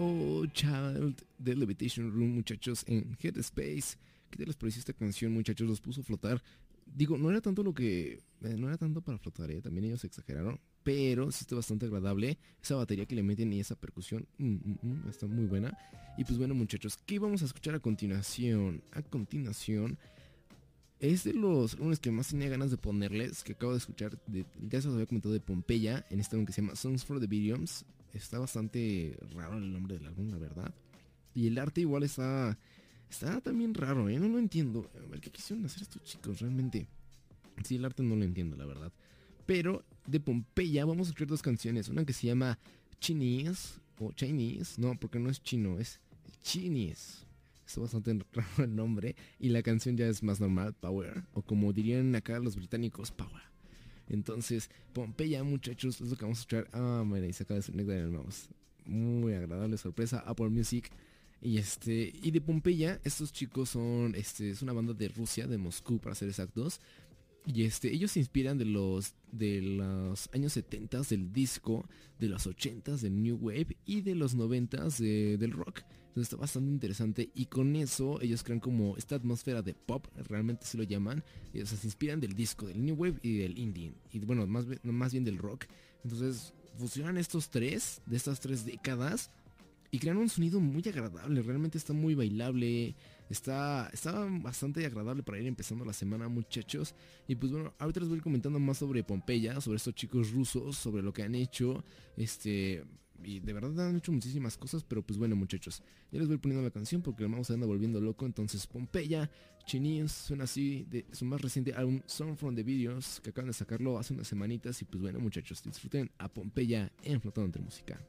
Oh Child de Levitation Room, muchachos, en Headspace. ¿Qué tal les pareció esta canción, muchachos? Los puso a flotar. digo, no era tanto lo que, eh, no era tanto para flotar, ¿eh? también ellos exageraron, pero sí está bastante agradable. Esa batería que le meten y esa percusión mm, mm, mm, está muy buena. Y pues bueno muchachos, ¿qué vamos a escuchar a continuación? A continuación es de los álbumes que más tenía ganas de ponerles, que acabo de escuchar, de- ya se los había comentado de Pompeya, en este álbum que se llama Songs for the Videos. Está bastante raro el nombre del álbum, la verdad. Y el arte igual está, está también raro, ¿eh? No lo entiendo. A ver, ¿qué quisieron hacer estos chicos realmente? Sí, el arte no lo entiendo, la verdad. Pero de Pompeya vamos a escuchar dos canciones. Una que se llama Chinese o Chinese. No, porque no es chino, es Chinese. Está bastante raro el nombre. Y la canción ya es más normal, Power. O como dirían acá los británicos, Power. Entonces, Pompeya, muchachos, es lo que vamos a escuchar. Ah, mira, y se acaba de el mouse. Muy agradable sorpresa. Apple Music. Y este, y de Pompeya, estos chicos son, este, es una banda de Rusia, de Moscú para ser exactos. Y este, ellos se inspiran de los, de los años 70 del disco, de los 80 del New Wave y de los 90 del rock. Entonces está bastante interesante y con eso ellos crean como esta atmósfera de pop, realmente se lo llaman. Y, o se inspiran del disco, del New Wave y del indie. Y bueno, más, más bien del rock. Entonces fusionan estos tres, de estas tres décadas y crean un sonido muy agradable, realmente está muy bailable, está, está bastante agradable para ir empezando la semana muchachos. Y pues bueno, ahorita les voy a ir comentando más sobre Pompeya, sobre estos chicos rusos, sobre lo que han hecho, este... Y de verdad han hecho muchísimas cosas, pero pues bueno muchachos, ya les voy poniendo la canción porque el mouse se anda volviendo loco, entonces Pompeya, Chinis, suena así, de su más reciente álbum Song from the Videos, que acaban de sacarlo hace unas semanitas y pues bueno muchachos, disfruten a Pompeya en Flotando entre Música.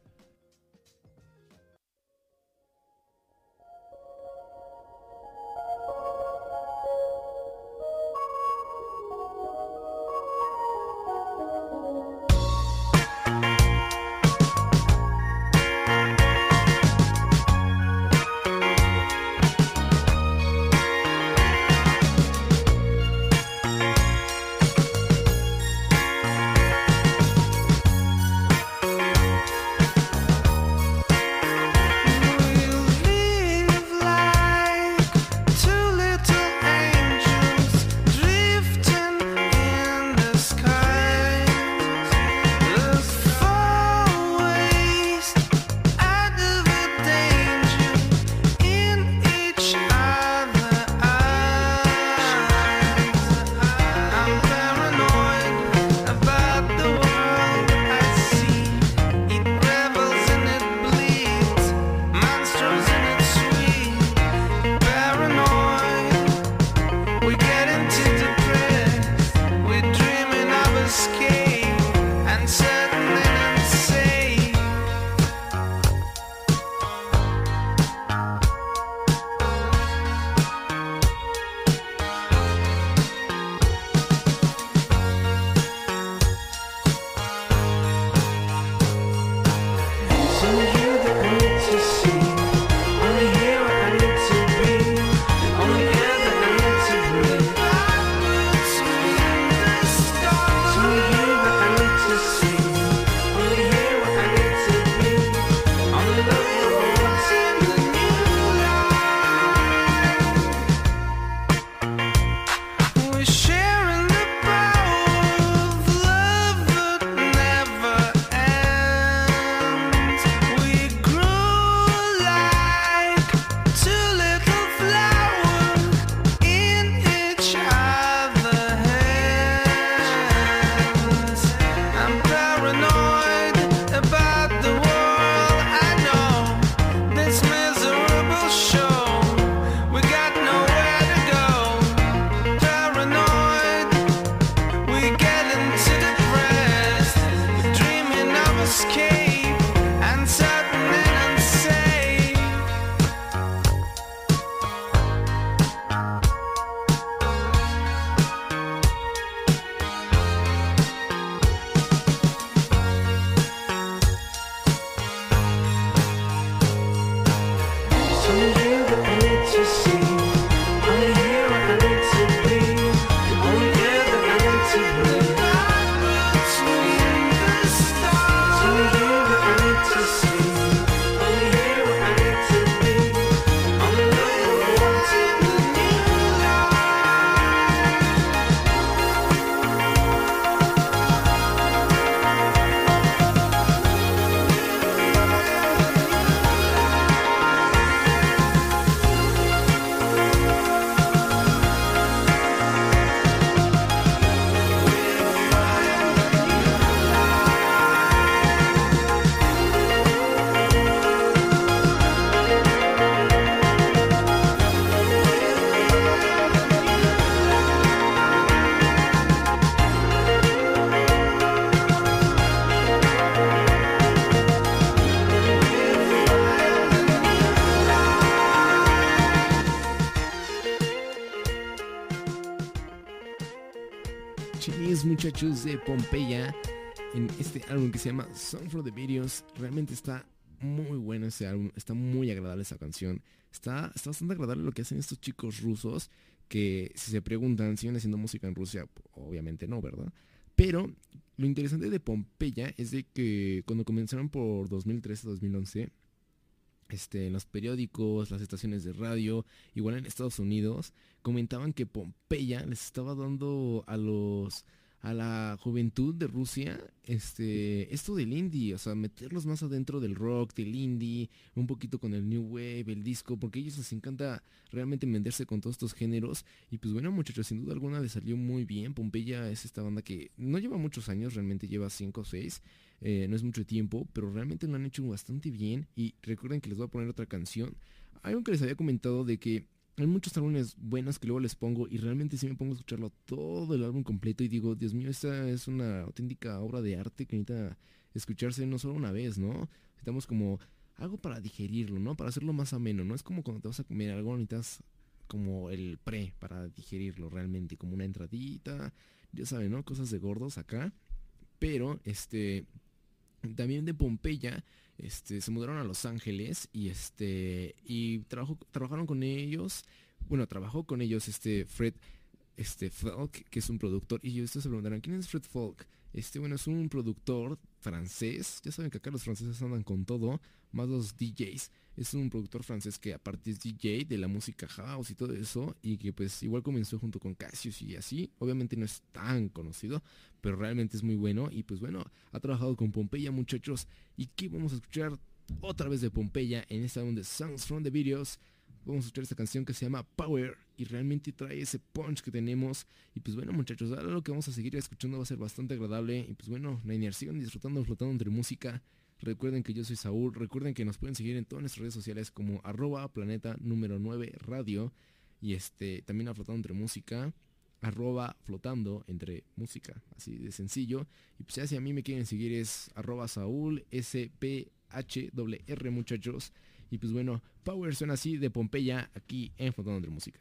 De Pompeya en este álbum que se llama Song for the Videos. Realmente está muy bueno ese álbum, está muy agradable esa canción. Está, está bastante agradable lo que hacen estos chicos rusos que si se preguntan, ¿siguen haciendo música en Rusia? Obviamente no, ¿verdad? Pero lo interesante de Pompeya es de que cuando comenzaron por 2013-2011, este, en los periódicos, las estaciones de radio, igual en Estados Unidos, comentaban que Pompeya les estaba dando a los a la juventud de Rusia este esto del indie, o sea, meterlos más adentro del rock, del indie, un poquito con el new wave, el disco, porque a ellos les encanta realmente venderse con todos estos géneros y pues bueno, muchachos, sin duda alguna les salió muy bien. Pompeya es esta banda que no lleva muchos años, realmente lleva 5 o 6. Eh, no es mucho tiempo, pero realmente lo han hecho bastante bien. Y recuerden que les voy a poner otra canción. Algo que les había comentado de que hay muchos álbumes buenos que luego les pongo y realmente si me pongo a escucharlo todo el álbum completo y digo, Dios mío, esta es una auténtica obra de arte que necesita escucharse no solo una vez, ¿no? Necesitamos como algo para digerirlo, ¿no? Para hacerlo más ameno, ¿no? Es como cuando te vas a comer algo, necesitas como el pre para digerirlo realmente, como una entradita, ya saben, ¿no? Cosas de gordos acá. Pero, este, también de Pompeya, este, se mudaron a Los Ángeles y este, y trabajaron con ellos, bueno, trabajó con ellos este Fred, este Falk, que es un productor, y ustedes se preguntarán, ¿quién es Fred Falk? Este, bueno, es un productor francés, ya saben que acá los franceses andan con todo, más los DJs, es un productor francés que aparte es DJ de la música house y todo eso, y que pues igual comenzó junto con Cassius y así, obviamente no es tan conocido, pero realmente es muy bueno, y pues bueno, ha trabajado con Pompeya muchachos, y que vamos a escuchar otra vez de Pompeya en esta de Songs from the Videos, vamos a escuchar esta canción que se llama Power y realmente trae ese punch que tenemos. Y pues bueno muchachos, ahora lo que vamos a seguir escuchando va a ser bastante agradable. Y pues bueno, Niner, sigan disfrutando, flotando entre música. Recuerden que yo soy Saúl, recuerden que nos pueden seguir en todas nuestras redes sociales como arroba planeta número 9 radio. Y este, también a flotando entre música, arroba flotando entre música, así de sencillo. Y pues ya si a mí me quieren seguir es arroba Saúl SPHR muchachos. Y pues bueno, Power suena así de Pompeya aquí en entre música.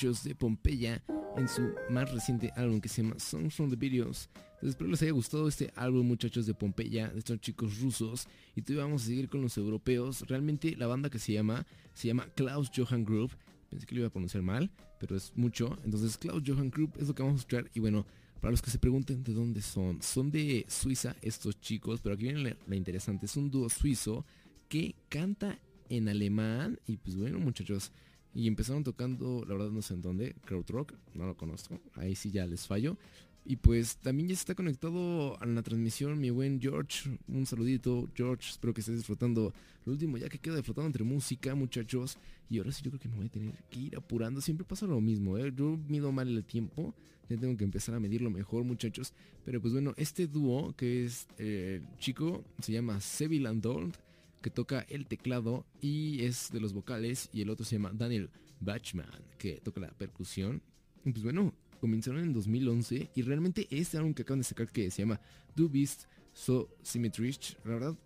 Muchachos de Pompeya en su más reciente álbum que se llama Songs from the Videos. Entonces, espero les haya gustado este álbum muchachos de Pompeya, de estos chicos rusos. Y todavía vamos a seguir con los europeos. Realmente la banda que se llama, se llama Klaus Johann Group. Pensé que lo iba a pronunciar mal, pero es mucho. Entonces Klaus Johann Group es lo que vamos a escuchar. Y bueno, para los que se pregunten de dónde son, son de Suiza estos chicos, pero aquí viene la, la interesante. Es un dúo suizo que canta en alemán. Y pues bueno muchachos, y empezaron tocando, la verdad no sé en dónde, Krautrock, no lo conozco, ahí sí ya les fallo. Y pues también ya está conectado a la transmisión mi buen George, un saludito George, espero que estés disfrutando lo último ya que queda disfrutando entre música muchachos. Y ahora sí yo creo que me voy a tener que ir apurando, siempre pasa lo mismo, ¿eh? yo mido mal el tiempo, ya tengo que empezar a medirlo mejor muchachos. Pero pues bueno, este dúo que es eh, chico se llama Seville Andold que toca el teclado y es de los vocales y el otro se llama Daniel Bachman que toca la percusión. Y pues bueno, comenzaron en 2011 y realmente este álbum que acaban de sacar que se llama Du bist so symmetrisch, la verdad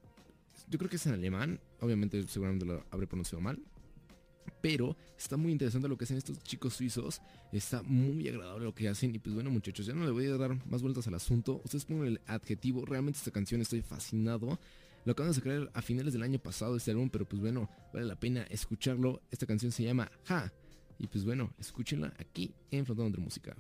yo creo que es en alemán, obviamente seguramente lo habré pronunciado mal. Pero está muy interesante lo que hacen estos chicos suizos. Está muy agradable lo que hacen. Y pues bueno muchachos, ya no le voy a dar más vueltas al asunto. Ustedes pongan el adjetivo. Realmente esta canción estoy fascinado. Lo acaban de sacar a finales del año pasado este álbum, pero pues bueno, vale la pena escucharlo. Esta canción se llama Ja. Y pues bueno, escúchenla aquí en Flotando entre Música.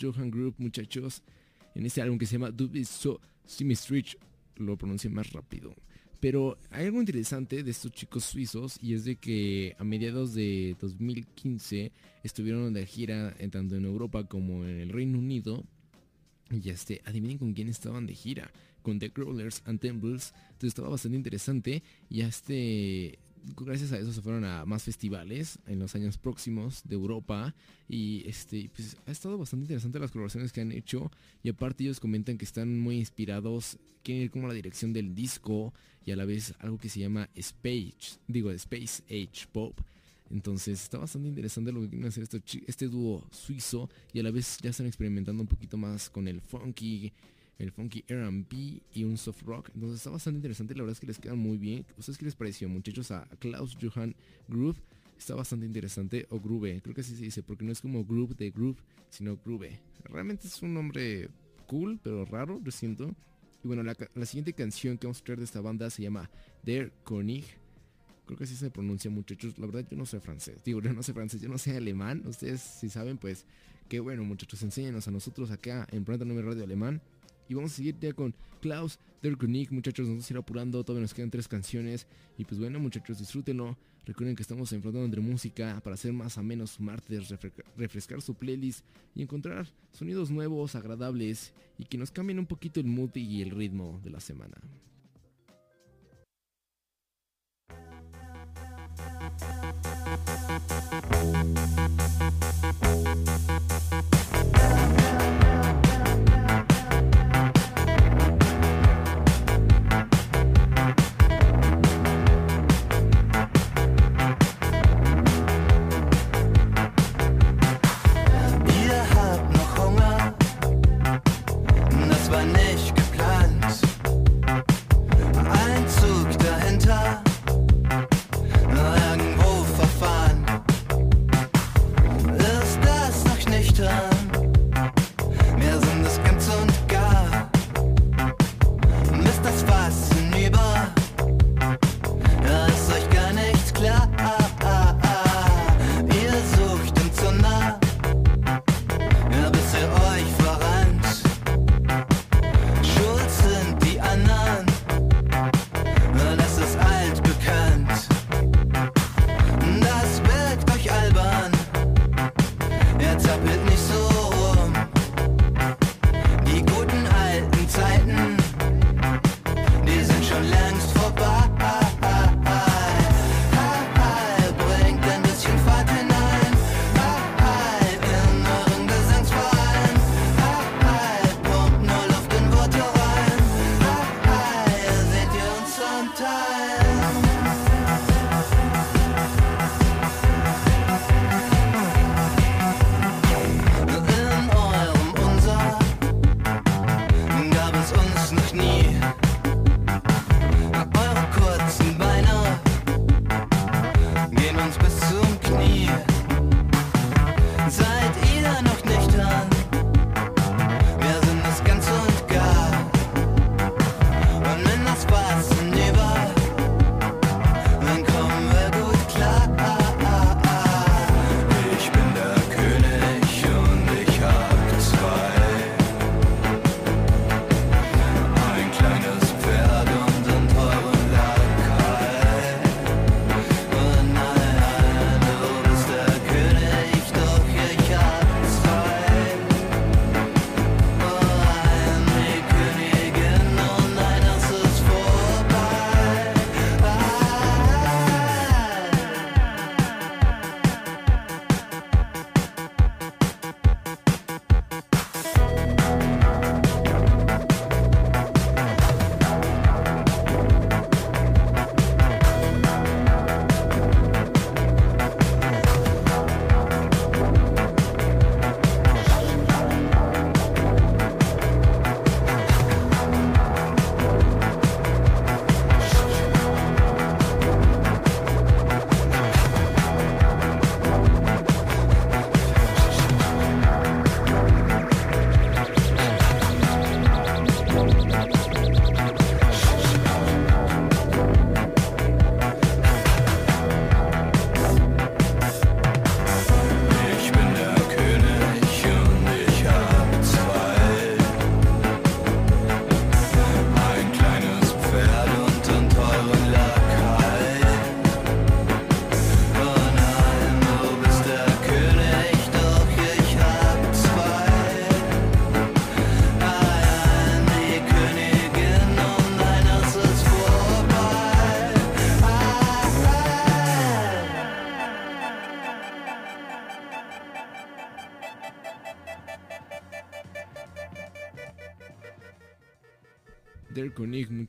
Johann Group, muchachos. En este álbum que se llama Do It So Street lo pronuncié más rápido. Pero hay algo interesante de estos chicos suizos y es de que a mediados de 2015 estuvieron de gira en tanto en Europa como en el Reino Unido. Y este, adivinen con quién estaban de gira. Con The Crawlers and Tembles. Entonces estaba bastante interesante. Y este, gracias a eso se fueron a más festivales en los años próximos de Europa. Y este, pues ha estado bastante interesante las colaboraciones que han hecho. Y aparte ellos comentan que están muy inspirados. Quieren ir como a la dirección del disco. Y a la vez algo que se llama Space. Digo, Space Age Pop. Entonces está bastante interesante lo que quieren hacer chi- este dúo suizo y a la vez ya están experimentando un poquito más con el funky, el funky R&B y un soft rock. Entonces está bastante interesante, la verdad es que les quedan muy bien. ¿Ustedes qué les pareció muchachos a Klaus Johann Groove? Está bastante interesante, o Groove, creo que así se dice, porque no es como Groove de Groove, sino Groove. Realmente es un nombre cool, pero raro, yo siento. Y bueno, la, siguiente canción que vamos a traer de esta banda se llama Der König. Creo que así se pronuncia muchachos. La verdad yo no sé francés. Digo, yo no sé francés, yo no sé alemán. Ustedes si saben, pues qué bueno muchachos. Enséñanos a nosotros acá en Planta 9 Radio Alemán. Y vamos a seguir ya con Klaus Der König, muchachos. Nos vamos a ir apurando. Todavía nos quedan tres canciones. Y pues bueno, muchachos, disfrútenlo. Recuerden que estamos enfrentando entre música para hacer más o menos martes, refre- refrescar su playlist y encontrar sonidos nuevos, agradables y que nos cambien un poquito el mood y el ritmo de la semana.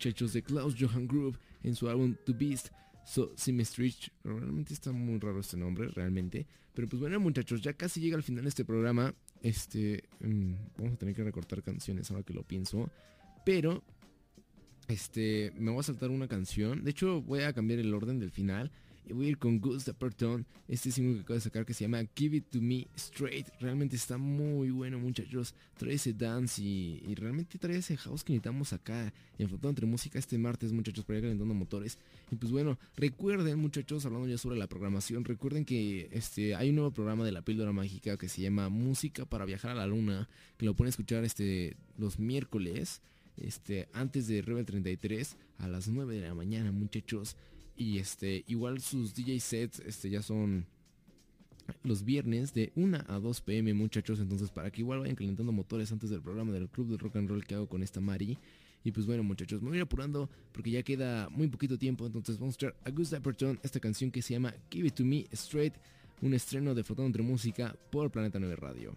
Muchachos, de Klaus Johann Group en su álbum To Beast. So, Symmestrich. Realmente está muy raro este nombre, realmente. Pero pues bueno, muchachos, ya casi llega al final de este programa. Este. mm, vamos a tener que recortar canciones ahora que lo pienso. Pero. Este. Me voy a saltar una canción. De hecho, voy a cambiar el orden del final. Voy a ir con Gus Dapperton. Este single que acabo de sacar que se llama Give It To Me Straight. Realmente está muy bueno, muchachos. Trae ese dance y, realmente trae ese house que necesitamos acá. En Flotando Entre Música este martes, muchachos, para ir calentando motores. Y pues bueno, recuerden, muchachos, hablando ya sobre la programación. Recuerden que este hay un nuevo programa de la píldora mágica que se llama Música para viajar a la luna. Que lo pueden escuchar este los miércoles. Este, antes de Rebel 33 a las 9 de la mañana, muchachos. Y este, igual sus DJ sets este, ya son los viernes de 1 a 2 pm, muchachos. Entonces, para que igual vayan calentando motores antes del programa del Club de Rock and Roll que hago con esta Mari. Y pues bueno, muchachos, me voy a ir apurando porque ya queda muy poquito tiempo. Entonces, vamos a escuchar a Gus Dapperton, esta canción que se llama Give It To Me Straight. Un estreno de Flotando entre Música por Planeta 9 Radio.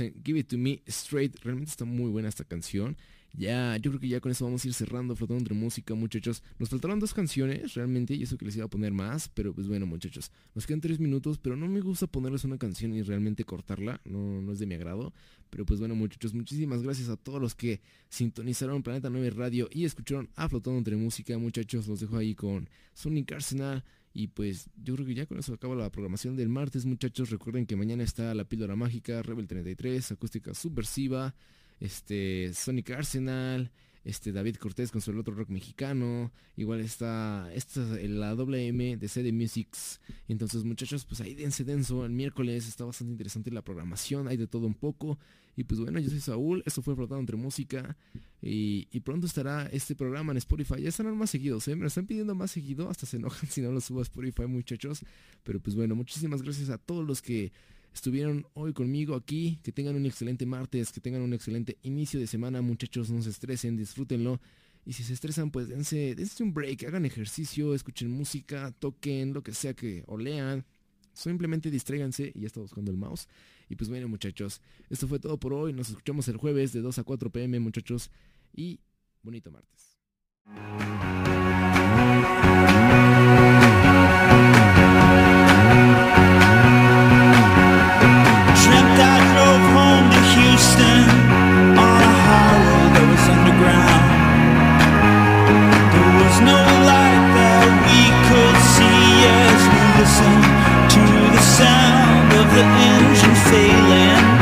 En Give It To Me Straight. Realmente está muy buena esta canción. Ya, yo creo que ya con eso vamos a ir cerrando, flotando entre música, muchachos. Nos faltaron dos canciones, realmente, y eso que les iba a poner más, pero pues bueno, muchachos. Nos quedan tres minutos, pero no me gusta ponerles una canción y realmente cortarla, no, no es de mi agrado. Pero pues bueno, muchachos, muchísimas gracias a todos los que sintonizaron Planeta 9 Radio y escucharon a Flotando entre música, muchachos. Los dejo ahí con Sonic Arsenal. Y pues yo creo que ya con eso acaba la programación del martes, muchachos. Recuerden que mañana está la píldora mágica, Rebel 33, acústica subversiva, este Sonic Arsenal, este David Cortés con su otro rock mexicano. Igual está esta la doble M de CD Musics. Entonces, muchachos, pues ahí dense denso. El miércoles está bastante interesante la programación, hay de todo un poco. Y pues bueno, yo soy Saúl, esto fue Flotando entre Música. Y, y pronto estará este programa en Spotify. Ya estarán más seguidos, ¿eh? me lo están pidiendo más seguido. Hasta se enojan si no lo subo a Spotify, muchachos. Pero pues bueno, muchísimas gracias a todos los que estuvieron hoy conmigo aquí. Que tengan un excelente martes, que tengan un excelente inicio de semana, muchachos. No se estresen, disfrútenlo. Y si se estresan, pues dense, dense un break, hagan ejercicio, escuchen música, toquen, lo que sea que o lean. Simplemente distráiganse y ya está buscando el mouse. Y pues bueno, muchachos, esto fue todo por hoy. Nos escuchamos el jueves de 2 a 4 pm, muchachos. Y bonito martes. Listened to the sound of the engine failing.